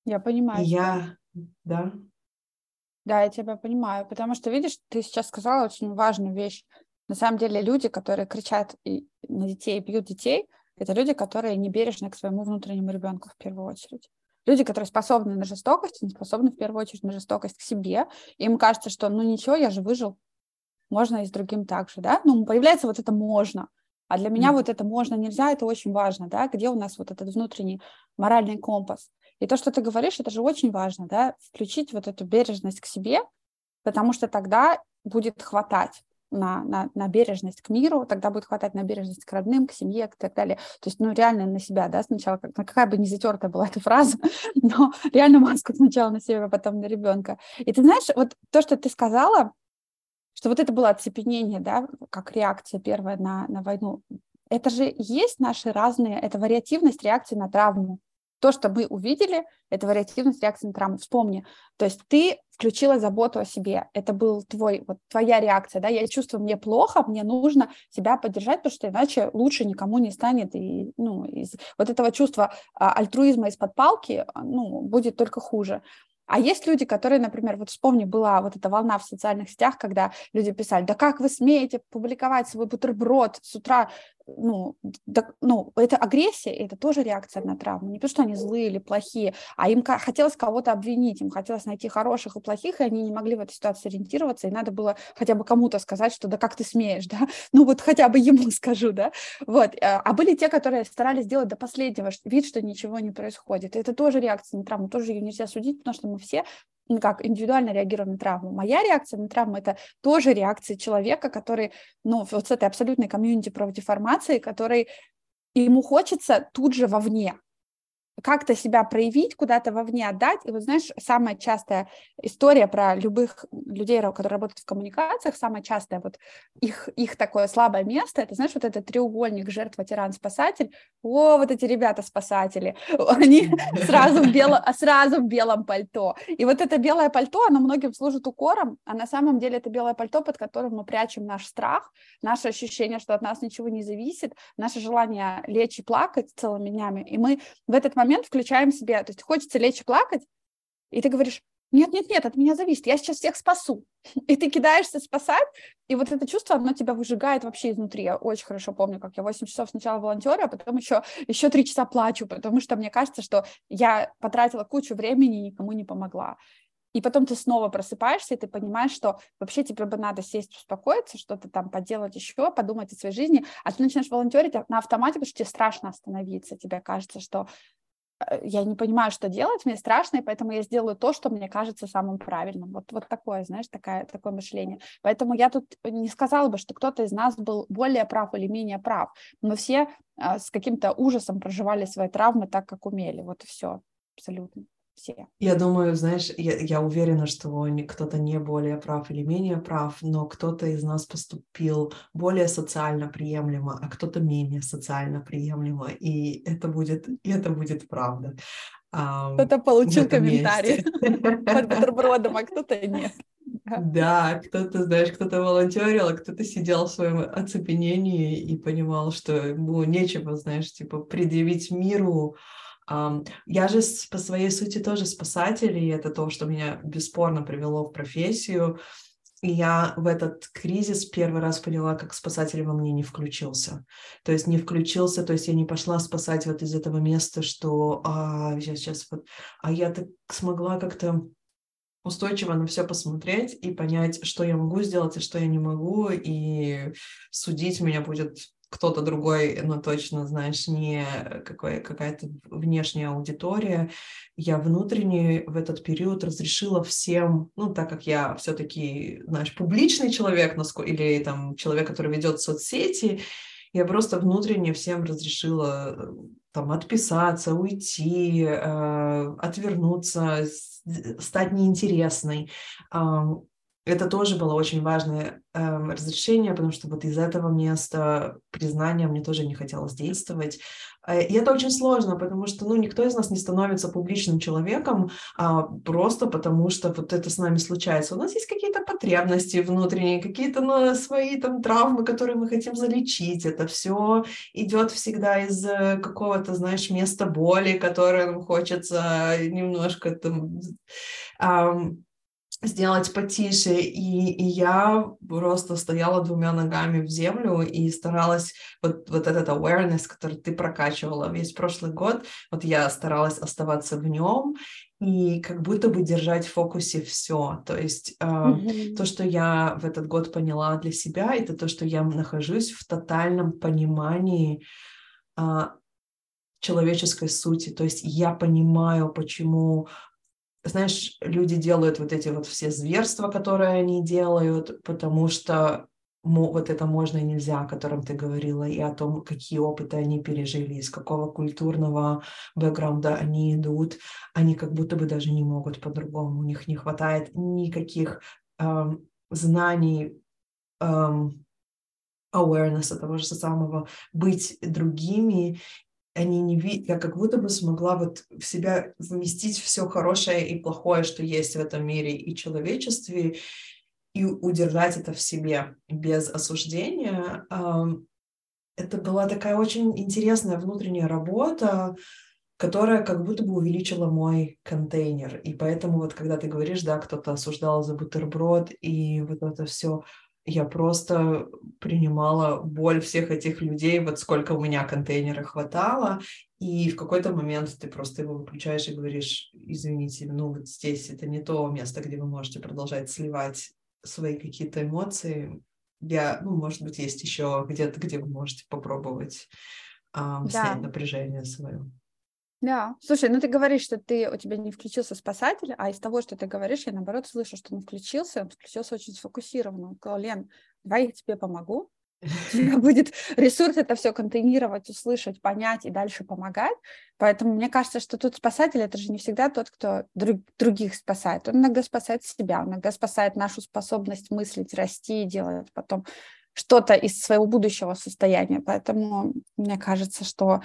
Я понимаю. Я, да. Да, я тебя понимаю, потому что, видишь, ты сейчас сказала очень важную вещь. На самом деле люди, которые кричат на детей, бьют детей, это люди, которые не бережны к своему внутреннему ребенку в первую очередь. Люди, которые способны на жестокость, не способны в первую очередь на жестокость к себе. Им кажется, что ну ничего, я же выжил, можно и с другим также, да, ну, появляется вот это «можно», а для меня mm. вот это «можно», «нельзя» — это очень важно, да, где у нас вот этот внутренний моральный компас. И то, что ты говоришь, это же очень важно, да, включить вот эту бережность к себе, потому что тогда будет хватать на, на, на бережность к миру, тогда будет хватать на бережность к родным, к семье, и так далее. То есть, ну, реально на себя, да, сначала, как, какая бы не затертая была эта фраза, но реально маску сначала на себя, а потом на ребенка. И ты знаешь, вот то, что ты сказала, что вот это было оцепенение, да, как реакция первая на, на войну. Это же есть наши разные, это вариативность реакции на травму. То, что мы увидели, это вариативность реакции на травму. Вспомни, то есть ты включила заботу о себе. Это был твой, вот твоя реакция, да, я чувствую, мне плохо, мне нужно себя поддержать, потому что иначе лучше никому не станет. И, ну, из вот этого чувства а, альтруизма из-под палки, а, ну, будет только хуже. А есть люди, которые, например, вот вспомни, была вот эта волна в социальных сетях, когда люди писали, да как вы смеете публиковать свой бутерброд с утра ну, да, ну, это агрессия, это тоже реакция на травму. Не потому, что они злые или плохие, а им хотелось кого-то обвинить, им хотелось найти хороших и плохих, и они не могли в этой ситуации ориентироваться, и надо было хотя бы кому-то сказать, что да как ты смеешь, да, ну вот хотя бы ему скажу, да, вот. А, а были те, которые старались сделать до последнего вид, что ничего не происходит. И это тоже реакция на травму, тоже ее нельзя судить, потому что мы все ну, как индивидуально реагируем на травму. Моя реакция на травму – это тоже реакция человека, который, ну, вот с этой абсолютной комьюнити профдеформации, который ему хочется тут же вовне, как-то себя проявить, куда-то вовне отдать. И вот знаешь, самая частая история про любых людей, которые работают в коммуникациях, самая частая вот их, их такое слабое место, это, знаешь, вот этот треугольник жертва, тиран, спасатель. О, вот эти ребята-спасатели, они сразу в, бело, сразу в белом пальто. И вот это белое пальто, оно многим служит укором, а на самом деле это белое пальто, под которым мы прячем наш страх, наше ощущение, что от нас ничего не зависит, наше желание лечь и плакать целыми днями. И мы в этот момент момент включаем себе, то есть хочется лечь и плакать, и ты говоришь, нет, нет, нет, от меня зависит, я сейчас всех спасу. И ты кидаешься спасать, и вот это чувство, оно тебя выжигает вообще изнутри. Я очень хорошо помню, как я 8 часов сначала волонтера, а потом еще, еще 3 часа плачу, потому что мне кажется, что я потратила кучу времени и никому не помогла. И потом ты снова просыпаешься, и ты понимаешь, что вообще тебе бы надо сесть, успокоиться, что-то там поделать еще, подумать о своей жизни, а ты начинаешь волонтерить на автомате, потому что тебе страшно остановиться, тебе кажется, что я не понимаю, что делать, мне страшно, и поэтому я сделаю то, что мне кажется самым правильным. Вот, вот такое, знаешь, такая, такое мышление. Поэтому я тут не сказала бы, что кто-то из нас был более прав или менее прав. Мы все а, с каким-то ужасом проживали свои травмы так, как умели. Вот и все, абсолютно все. Я думаю, знаешь, я, я уверена, что кто-то не более прав или менее прав, но кто-то из нас поступил более социально приемлемо, а кто-то менее социально приемлемо, и это будет, и это будет правда. Кто-то получил комментарий под бутербродом, а кто-то нет. Да, кто-то, знаешь, кто-то волонтерил, а кто-то сидел в своем оцепенении и понимал, что ему нечего, знаешь, типа предъявить миру, я же по своей сути тоже спасатель, и это то, что меня бесспорно привело в профессию. И я в этот кризис первый раз поняла, как спасатель во мне не включился. То есть не включился, то есть я не пошла спасать вот из этого места, что а, сейчас, сейчас вот, а я так смогла как-то устойчиво на все посмотреть и понять, что я могу сделать и что я не могу, и судить меня будет кто-то другой, но точно, знаешь, не какой, какая-то внешняя аудитория. Я внутренне в этот период разрешила всем, ну, так как я все-таки, знаешь, публичный человек, или там человек, который ведет соцсети, я просто внутренне всем разрешила там отписаться, уйти, э, отвернуться, стать неинтересной. Это тоже было очень важное э, разрешение, потому что вот из этого места признания мне тоже не хотелось действовать. Э, и это очень сложно, потому что ну, никто из нас не становится публичным человеком а, просто потому, что вот это с нами случается. У нас есть какие-то потребности внутренние, какие-то ну, свои там травмы, которые мы хотим залечить. Это все идет всегда из э, какого-то, знаешь, места боли, которое нам хочется немножко там... Um, сделать потише. И, и я просто стояла двумя ногами в землю и старалась вот, вот этот awareness, который ты прокачивала весь прошлый год, вот я старалась оставаться в нем и как будто бы держать в фокусе все. То есть э, mm-hmm. то, что я в этот год поняла для себя, это то, что я нахожусь в тотальном понимании э, человеческой сути. То есть я понимаю, почему знаешь, люди делают вот эти вот все зверства, которые они делают, потому что вот это можно и нельзя, о котором ты говорила, и о том, какие опыты они пережили, из какого культурного бэкграунда они идут, они как будто бы даже не могут по-другому, у них не хватает никаких эм, знаний, эм, awareness того же самого, быть другими они не видят, я как будто бы смогла вот в себя вместить все хорошее и плохое, что есть в этом мире и человечестве, и удержать это в себе без осуждения. Это была такая очень интересная внутренняя работа, которая как будто бы увеличила мой контейнер. И поэтому вот когда ты говоришь, да, кто-то осуждал за бутерброд и вот это все, я просто принимала боль всех этих людей, вот сколько у меня контейнера хватало, и в какой-то момент ты просто его выключаешь и говоришь, извините, ну вот здесь это не то место, где вы можете продолжать сливать свои какие-то эмоции. Я, ну, может быть, есть еще где-то, где вы можете попробовать да. снять напряжение свое. Да, слушай, ну ты говоришь, что ты у тебя не включился спасатель, а из того, что ты говоришь, я наоборот слышу, что он включился, он включился очень сфокусированно. Он сказал, Лен, давай я тебе помогу. У тебя будет ресурс это все контейнировать, услышать, понять и дальше помогать. Поэтому мне кажется, что тут спасатель это же не всегда тот, кто друг, других спасает. Он иногда спасает себя, иногда спасает нашу способность мыслить, расти и делать потом что-то из своего будущего состояния. Поэтому мне кажется, что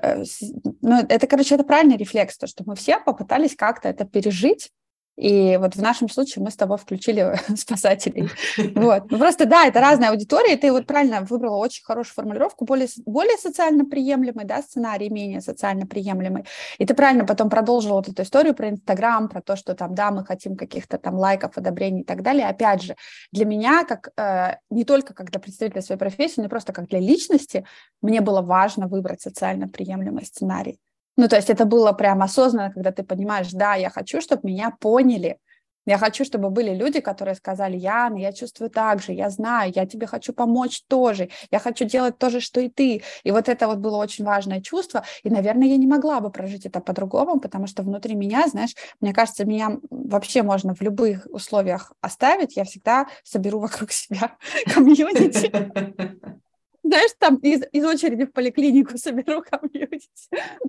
ну, это, короче, это правильный рефлекс, то, что мы все попытались как-то это пережить, и вот в нашем случае мы с тобой включили спасателей. Вот. Ну, просто да, это разная аудитория, и ты вот правильно выбрала очень хорошую формулировку, более, более социально приемлемый, да, сценарий, менее социально приемлемый. И ты правильно потом продолжила вот эту историю про Инстаграм, про то, что там, да, мы хотим каких-то там лайков, одобрений и так далее. Опять же, для меня, как э, не только как для представителя своей профессии, но и просто как для личности, мне было важно выбрать социально приемлемый сценарий. Ну, то есть это было прям осознанно, когда ты понимаешь, да, я хочу, чтобы меня поняли. Я хочу, чтобы были люди, которые сказали, Яна, я чувствую так же, я знаю, я тебе хочу помочь тоже, я хочу делать то же, что и ты. И вот это вот было очень важное чувство, и, наверное, я не могла бы прожить это по-другому, потому что внутри меня, знаешь, мне кажется, меня вообще можно в любых условиях оставить, я всегда соберу вокруг себя комьюнити. знаешь, там из, из очереди в поликлинику соберу комьюнити.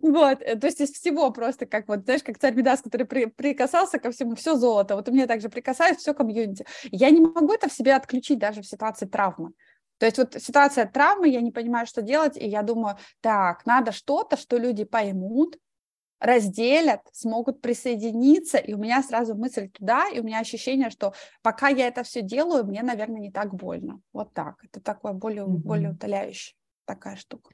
Вот, э, то есть из всего просто, как вот, знаешь, как царь Бедас, который при, прикасался ко всему, все золото, вот у меня также прикасаюсь, все комьюнити. Я не могу это в себе отключить даже в ситуации травмы. То есть вот ситуация травмы, я не понимаю, что делать, и я думаю, так, надо что-то, что люди поймут, разделят, смогут присоединиться, и у меня сразу мысль туда, и у меня ощущение, что пока я это все делаю, мне, наверное, не так больно. Вот так. Это такое более, mm-hmm. более утоляющее такая штука.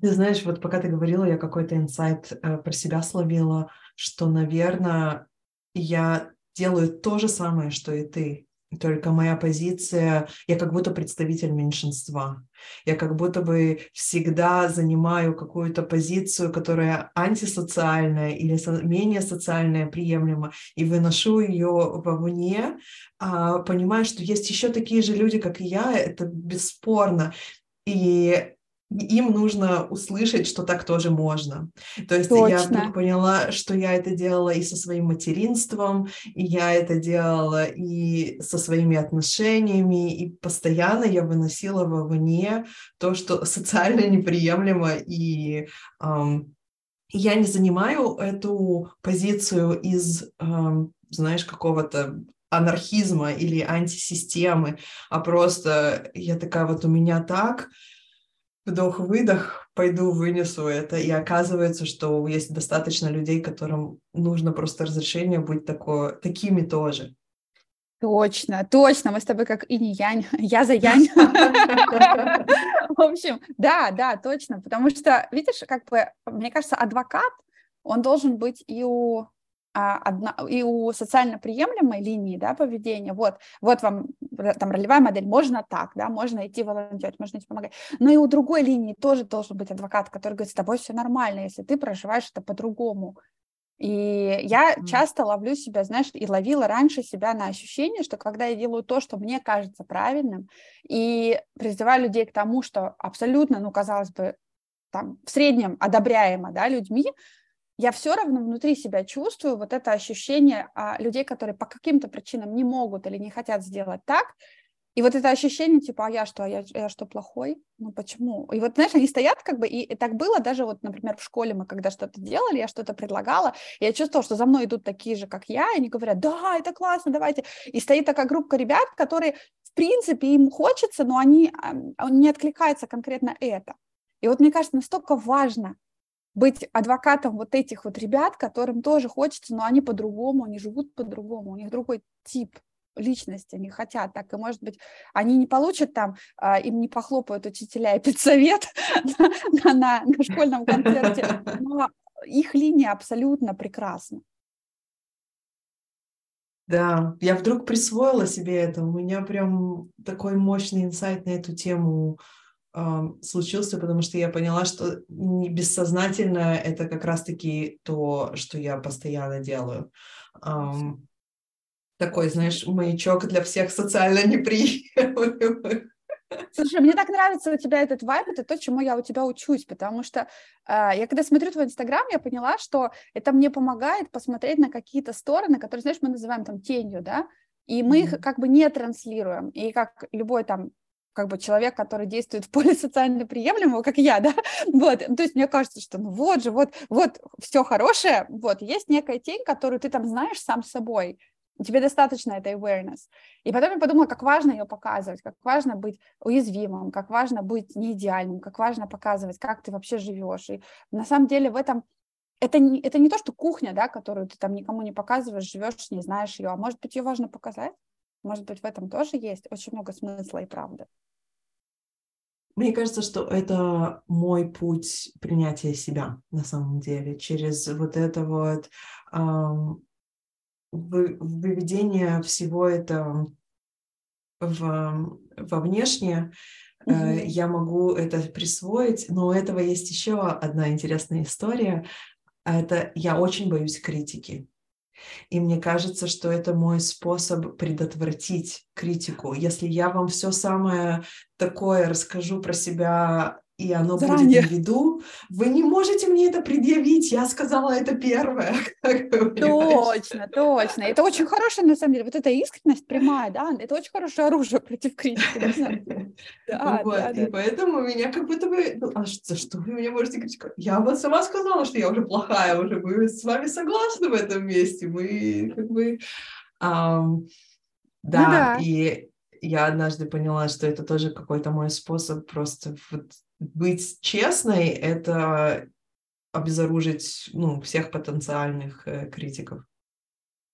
Ты знаешь, вот пока ты говорила, я какой-то инсайт э, про себя словила, что, наверное, я делаю то же самое, что и ты. Только моя позиция, я как будто представитель меньшинства. Я как будто бы всегда занимаю какую-то позицию, которая антисоциальная или менее социальная приемлема, и выношу ее вовне, а, понимая, что есть еще такие же люди, как и я, это бесспорно. И им нужно услышать, что так тоже можно. То есть Точно. я вдруг поняла, что я это делала и со своим материнством, и я это делала и со своими отношениями, и постоянно я выносила вовне то, что социально неприемлемо, и эм, я не занимаю эту позицию из, эм, знаешь, какого-то анархизма или антисистемы, а просто я такая вот у меня так, вдох-выдох, пойду вынесу это. И оказывается, что есть достаточно людей, которым нужно просто разрешение быть такое, такими тоже. Точно, точно, мы с тобой как и не янь, я за янь. В общем, да, да, точно, потому что, видишь, как бы, мне кажется, адвокат, он должен быть и у одна, и у социально приемлемой линии да, поведения, вот, вот вам там ролевая модель, можно так, да, можно идти волонтерить, можно идти помогать, но и у другой линии тоже должен быть адвокат, который говорит, с тобой все нормально, если ты проживаешь это по-другому. И я часто ловлю себя, знаешь, и ловила раньше себя на ощущение, что когда я делаю то, что мне кажется правильным, и призываю людей к тому, что абсолютно, ну, казалось бы, там, в среднем одобряемо, да, людьми, я все равно внутри себя чувствую вот это ощущение а, людей, которые по каким-то причинам не могут или не хотят сделать так, и вот это ощущение, типа, а я что, а я, я что, плохой? Ну почему? И вот, знаешь, они стоят как бы, и, и так было даже вот, например, в школе мы когда что-то делали, я что-то предлагала, я чувствовала, что за мной идут такие же, как я, и они говорят, да, это классно, давайте. И стоит такая группа ребят, которые, в принципе, им хочется, но они, не откликаются конкретно это. И вот мне кажется, настолько важно быть адвокатом вот этих вот ребят, которым тоже хочется, но они по-другому, они живут по-другому, у них другой тип личности, они хотят так, и, может быть, они не получат там, а, им не похлопают учителя и педсовет на, на, на школьном концерте, но их линия абсолютно прекрасна. Да, я вдруг присвоила себе это. У меня прям такой мощный инсайт на эту тему случился, потому что я поняла, что бессознательно это как раз-таки то, что я постоянно делаю. Um, такой, знаешь, маячок для всех социально неприемлемых. Слушай, мне так нравится у тебя этот вайб, это то, чему я у тебя учусь, потому что э, я когда смотрю твой Инстаграм, я поняла, что это мне помогает посмотреть на какие-то стороны, которые, знаешь, мы называем там тенью, да, и мы их как бы не транслируем. И как любой там как бы человек, который действует в поле социально приемлемого, как я, да, вот, то есть мне кажется, что ну вот же, вот, вот все хорошее, вот, есть некая тень, которую ты там знаешь сам собой, тебе достаточно этой awareness. И потом я подумала, как важно ее показывать, как важно быть уязвимым, как важно быть неидеальным, как важно показывать, как ты вообще живешь. И на самом деле в этом это не, это не то, что кухня, да, которую ты там никому не показываешь, живешь, не знаешь ее, а может быть, ее важно показать. Может быть, в этом тоже есть очень много смысла и правды. Мне кажется, что это мой путь принятия себя на самом деле, через вот это вот эм, выведение всего это в, во внешнее, mm-hmm. я могу это присвоить, но у этого есть еще одна интересная история. Это я очень боюсь критики. И мне кажется, что это мой способ предотвратить критику. Если я вам все самое такое расскажу про себя и оно Заранее. будет на виду, вы не можете мне это предъявить, я сказала это первое. Точно, точно. Это очень хорошее, на самом деле, вот эта искренность прямая, да, это очень хорошее оружие против критики. Да, вот, да, и да. поэтому меня как будто бы, ну, а что, что вы меня можете критиковать? Я вот сама сказала, что я уже плохая, уже мы с вами согласны в этом месте, мы как бы... Um, да, ну, да, и я однажды поняла, что это тоже какой-то мой способ просто вот быть честной — это обезоружить ну, всех потенциальных э, критиков.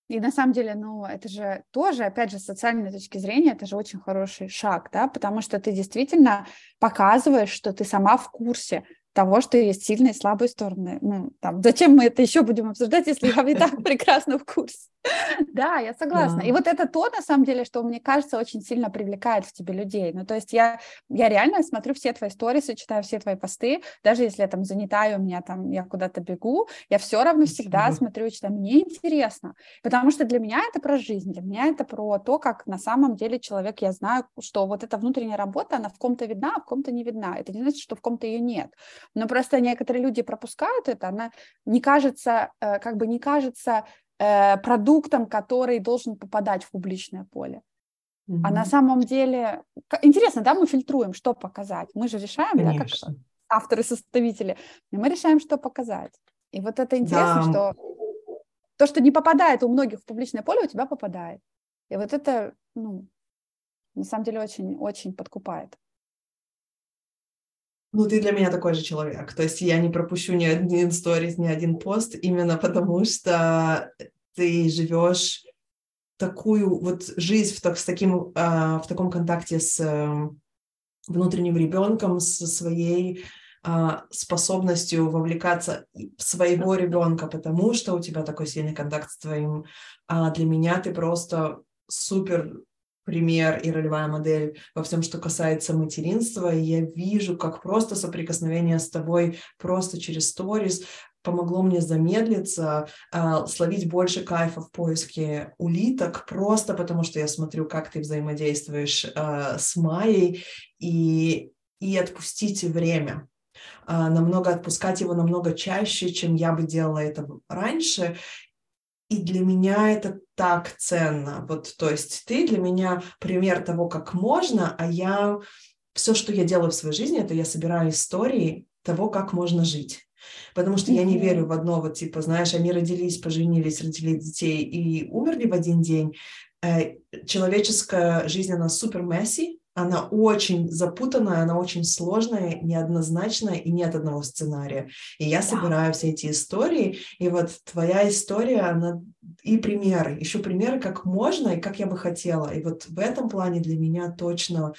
И на самом деле, ну, это же тоже, опять же, с социальной точки зрения, это же очень хороший шаг, да, потому что ты действительно показываешь, что ты сама в курсе того, что есть сильные и слабые стороны. Ну, там, зачем мы это еще будем обсуждать, если я и так прекрасно в курсе? Да, я согласна. Да. И вот это то, на самом деле, что мне кажется, очень сильно привлекает в тебе людей. Ну, то есть я, я реально смотрю все твои сторисы, читаю все твои посты, даже если я там занята, и у меня там, я куда-то бегу, я все равно всегда смотрю и читаю. Мне интересно, потому что для меня это про жизнь, для меня это про то, как на самом деле человек, я знаю, что вот эта внутренняя работа, она в ком-то видна, а в ком-то не видна. Это не значит, что в ком-то ее нет. Но просто некоторые люди пропускают это, она не кажется, э, как бы не кажется э, продуктом, который должен попадать в публичное поле. Mm-hmm. А на самом деле, интересно, да, мы фильтруем, что показать. Мы же решаем, Конечно. да, как авторы-составители, мы решаем, что показать. И вот это интересно, да. что то, что не попадает у многих в публичное поле, у тебя попадает. И вот это, ну, на самом деле очень-очень подкупает. Ну, ты для меня такой же человек. То есть я не пропущу ни один сторис, ни один пост, именно потому что ты живешь такую вот жизнь в, так, с таким, э, в таком контакте с э, внутренним ребенком, со своей э, способностью вовлекаться в своего ребенка, потому что у тебя такой сильный контакт с твоим. А для меня ты просто супер пример и ролевая модель во всем, что касается материнства. И я вижу, как просто соприкосновение с тобой просто через сторис помогло мне замедлиться, э, словить больше кайфа в поиске улиток, просто потому что я смотрю, как ты взаимодействуешь э, с Майей, и, и отпустить время намного отпускать его намного чаще, чем я бы делала это раньше. И для меня это так ценно. Вот, то есть ты для меня пример того, как можно, а я все, что я делаю в своей жизни, это я собираю истории того, как можно жить. Потому что mm-hmm. я не верю в одно, вот типа, знаешь, они родились, поженились, родили детей и умерли в один день. Э, человеческая жизнь, она супер месси, она очень запутанная, она очень сложная, неоднозначная и нет одного сценария. И я да. собираю все эти истории, и вот твоя история, она и примеры, еще примеры, как можно и как я бы хотела. И вот в этом плане для меня точно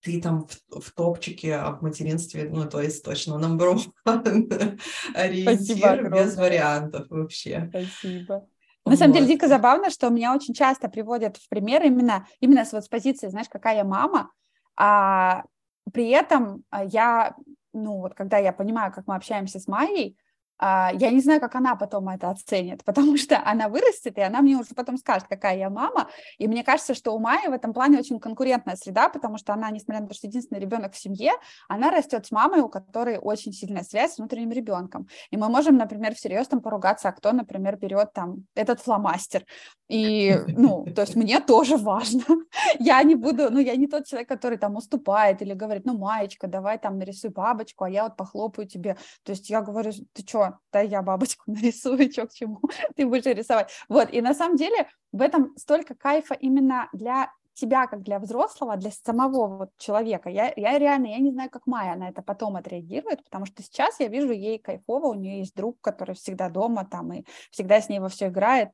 ты там в, в топчике в материнстве, ну, то есть точно number one ориентир без вариантов вообще. Спасибо. На самом деле дико забавно, что меня очень часто приводят в пример именно, именно с, вот с позиции, знаешь, какая я мама, а при этом а, я, ну вот когда я понимаю, как мы общаемся с Майей, я не знаю, как она потом это оценит, потому что она вырастет, и она мне уже потом скажет, какая я мама. И мне кажется, что у Майи в этом плане очень конкурентная среда, потому что она, несмотря на то, что единственный ребенок в семье, она растет с мамой, у которой очень сильная связь с внутренним ребенком. И мы можем, например, всерьез там поругаться, а кто, например, берет там этот фломастер. И, ну, то есть мне тоже важно. Я не буду, ну, я не тот человек, который там уступает или говорит, ну, Маечка, давай там нарисуй бабочку, а я вот похлопаю тебе. То есть я говорю, ты что, да я бабочку нарисую, что к чему, ты будешь рисовать. Вот, и на самом деле в этом столько кайфа именно для тебя, как для взрослого, для самого вот человека. Я, я реально, я не знаю, как Майя на это потом отреагирует, потому что сейчас я вижу ей кайфово, у нее есть друг, который всегда дома там и всегда с ней во все играет,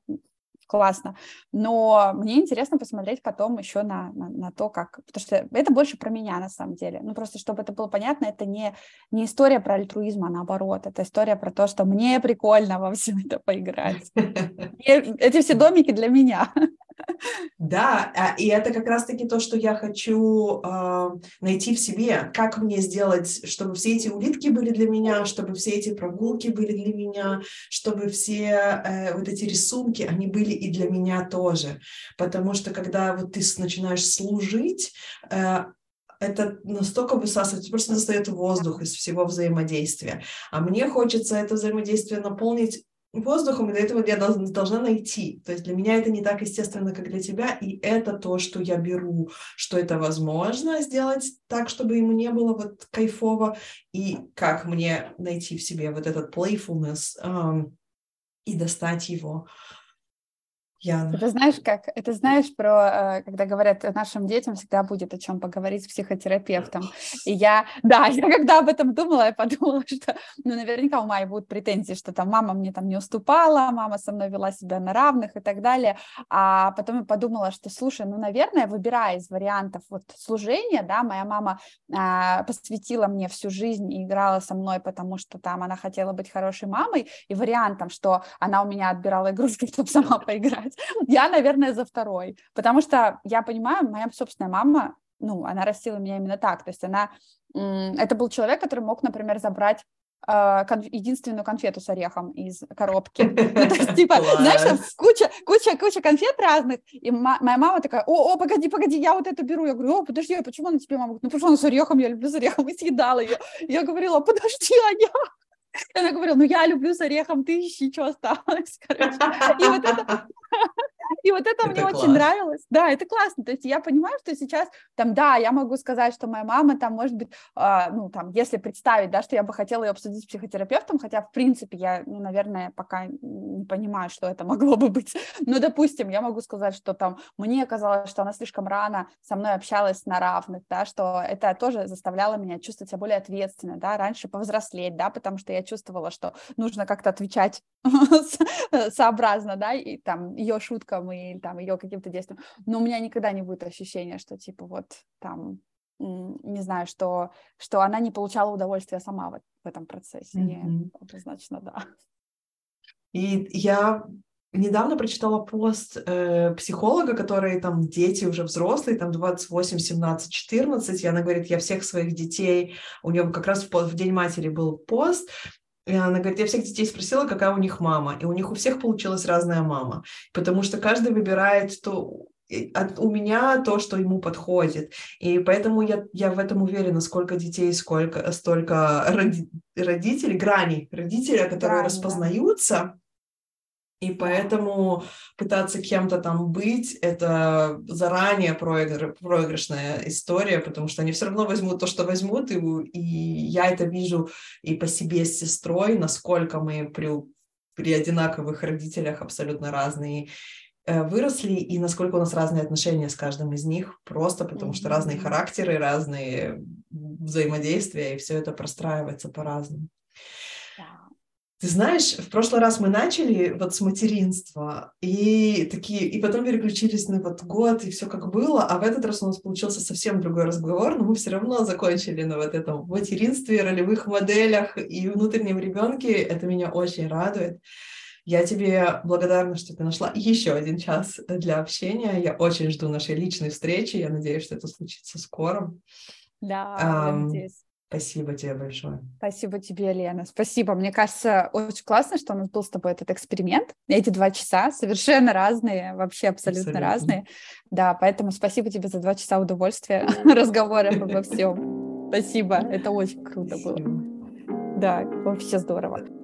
классно. Но мне интересно посмотреть потом еще на, на, на то, как... Потому что это больше про меня, на самом деле. Ну, просто чтобы это было понятно, это не, не история про альтруизм, а наоборот. Это история про то, что мне прикольно во все это поиграть. Эти все домики для меня. Да, а, и это как раз-таки то, что я хочу э, найти в себе. Как мне сделать, чтобы все эти улитки были для меня, чтобы все эти прогулки были для меня, чтобы все э, вот эти рисунки, они были и для меня тоже. Потому что когда вот ты начинаешь служить, э, это настолько высасывает, просто достает воздух из всего взаимодействия. А мне хочется это взаимодействие наполнить воздухом, и для этого я должна, должна найти. То есть для меня это не так естественно, как для тебя, и это то, что я беру, что это возможно сделать так, чтобы ему не было вот кайфово, и как мне найти в себе вот этот playfulness um, и достать его. Яна. Это знаешь как? Это знаешь про, э, когда говорят, нашим детям всегда будет о чем поговорить с психотерапевтом. И я, да, я когда об этом думала, я подумала, что, ну, наверняка у Майи будут претензии, что там мама мне там не уступала, мама со мной вела себя на равных и так далее. А потом я подумала, что, слушай, ну, наверное, выбирая из вариантов вот служения, да, моя мама а, посвятила мне всю жизнь и играла со мной, потому что там она хотела быть хорошей мамой, и вариантом, что она у меня отбирала игрушки, чтобы сама поиграть, я, наверное, за второй, потому что я понимаю, моя собственная мама, ну, она растила меня именно так, то есть она, это был человек, который мог, например, забрать а, единственную конфету с орехом из коробки. Ну, то есть, типа, знаешь, там куча, куча, куча конфет разных, и моя мама такая, о, о, погоди, погоди, я вот это беру. Я говорю, о, подожди, а почему она тебе, мама? Ну, потому что она с орехом, я люблю с орехом, и съедала ее. Я говорила, подожди, а я... Она говорила, ну, я люблю с орехом, ты ищи, что осталось, короче. И вот это... И вот это, это мне класс. очень нравилось. Да, это классно. То есть я понимаю, что сейчас, там, да, я могу сказать, что моя мама там, может быть, э, ну, там, если представить, да, что я бы хотела ее обсудить с психотерапевтом, хотя, в принципе, я, ну, наверное, пока не понимаю, что это могло бы быть. Но, допустим, я могу сказать, что там мне казалось, что она слишком рано со мной общалась на равных, да, что это тоже заставляло меня чувствовать себя более ответственно, да, раньше повзрослеть, да, потому что я чувствовала, что нужно как-то отвечать сообразно, да, и там ее шуткам и там ее каким-то действиям, но у меня никогда не будет ощущения, что типа вот там не знаю, что, что она не получала удовольствия сама в, в этом процессе. Mm-hmm. Однозначно, да. И я недавно прочитала пост э, психолога, который там дети уже взрослые, там 28, 17, 14, и она говорит, я всех своих детей, у нее как раз в, в День матери был пост, и она говорит, я всех детей спросила, какая у них мама. И у них у всех получилась разная мама. Потому что каждый выбирает то, от, у меня то, что ему подходит. И поэтому я, я в этом уверена, сколько детей, сколько, столько роди, родителей, граней родителей, которые Грань, распознаются. И поэтому пытаться кем-то там быть, это заранее проигр... проигрышная история, потому что они все равно возьмут то, что возьмут, и, и я это вижу и по себе с сестрой, насколько мы при, при одинаковых родителях абсолютно разные э, выросли, и насколько у нас разные отношения с каждым из них, просто потому mm-hmm. что разные характеры, разные взаимодействия, и все это простраивается по-разному. Ты знаешь, в прошлый раз мы начали вот с материнства, и такие, и потом переключились на вот год, и все как было, а в этот раз у нас получился совсем другой разговор, но мы все равно закончили на вот этом материнстве, ролевых моделях и внутреннем ребенке. Это меня очень радует. Я тебе благодарна, что ты нашла еще один час для общения. Я очень жду нашей личной встречи. Я надеюсь, что это случится скоро. Да, я надеюсь. Спасибо тебе большое. Спасибо тебе, Лена. Спасибо. Мне кажется, очень классно, что у нас был с тобой этот эксперимент. Эти два часа совершенно разные, вообще абсолютно, абсолютно. разные. Да, поэтому спасибо тебе за два часа удовольствия разговоров обо всем. Спасибо. Это очень круто было. Да, вообще здорово.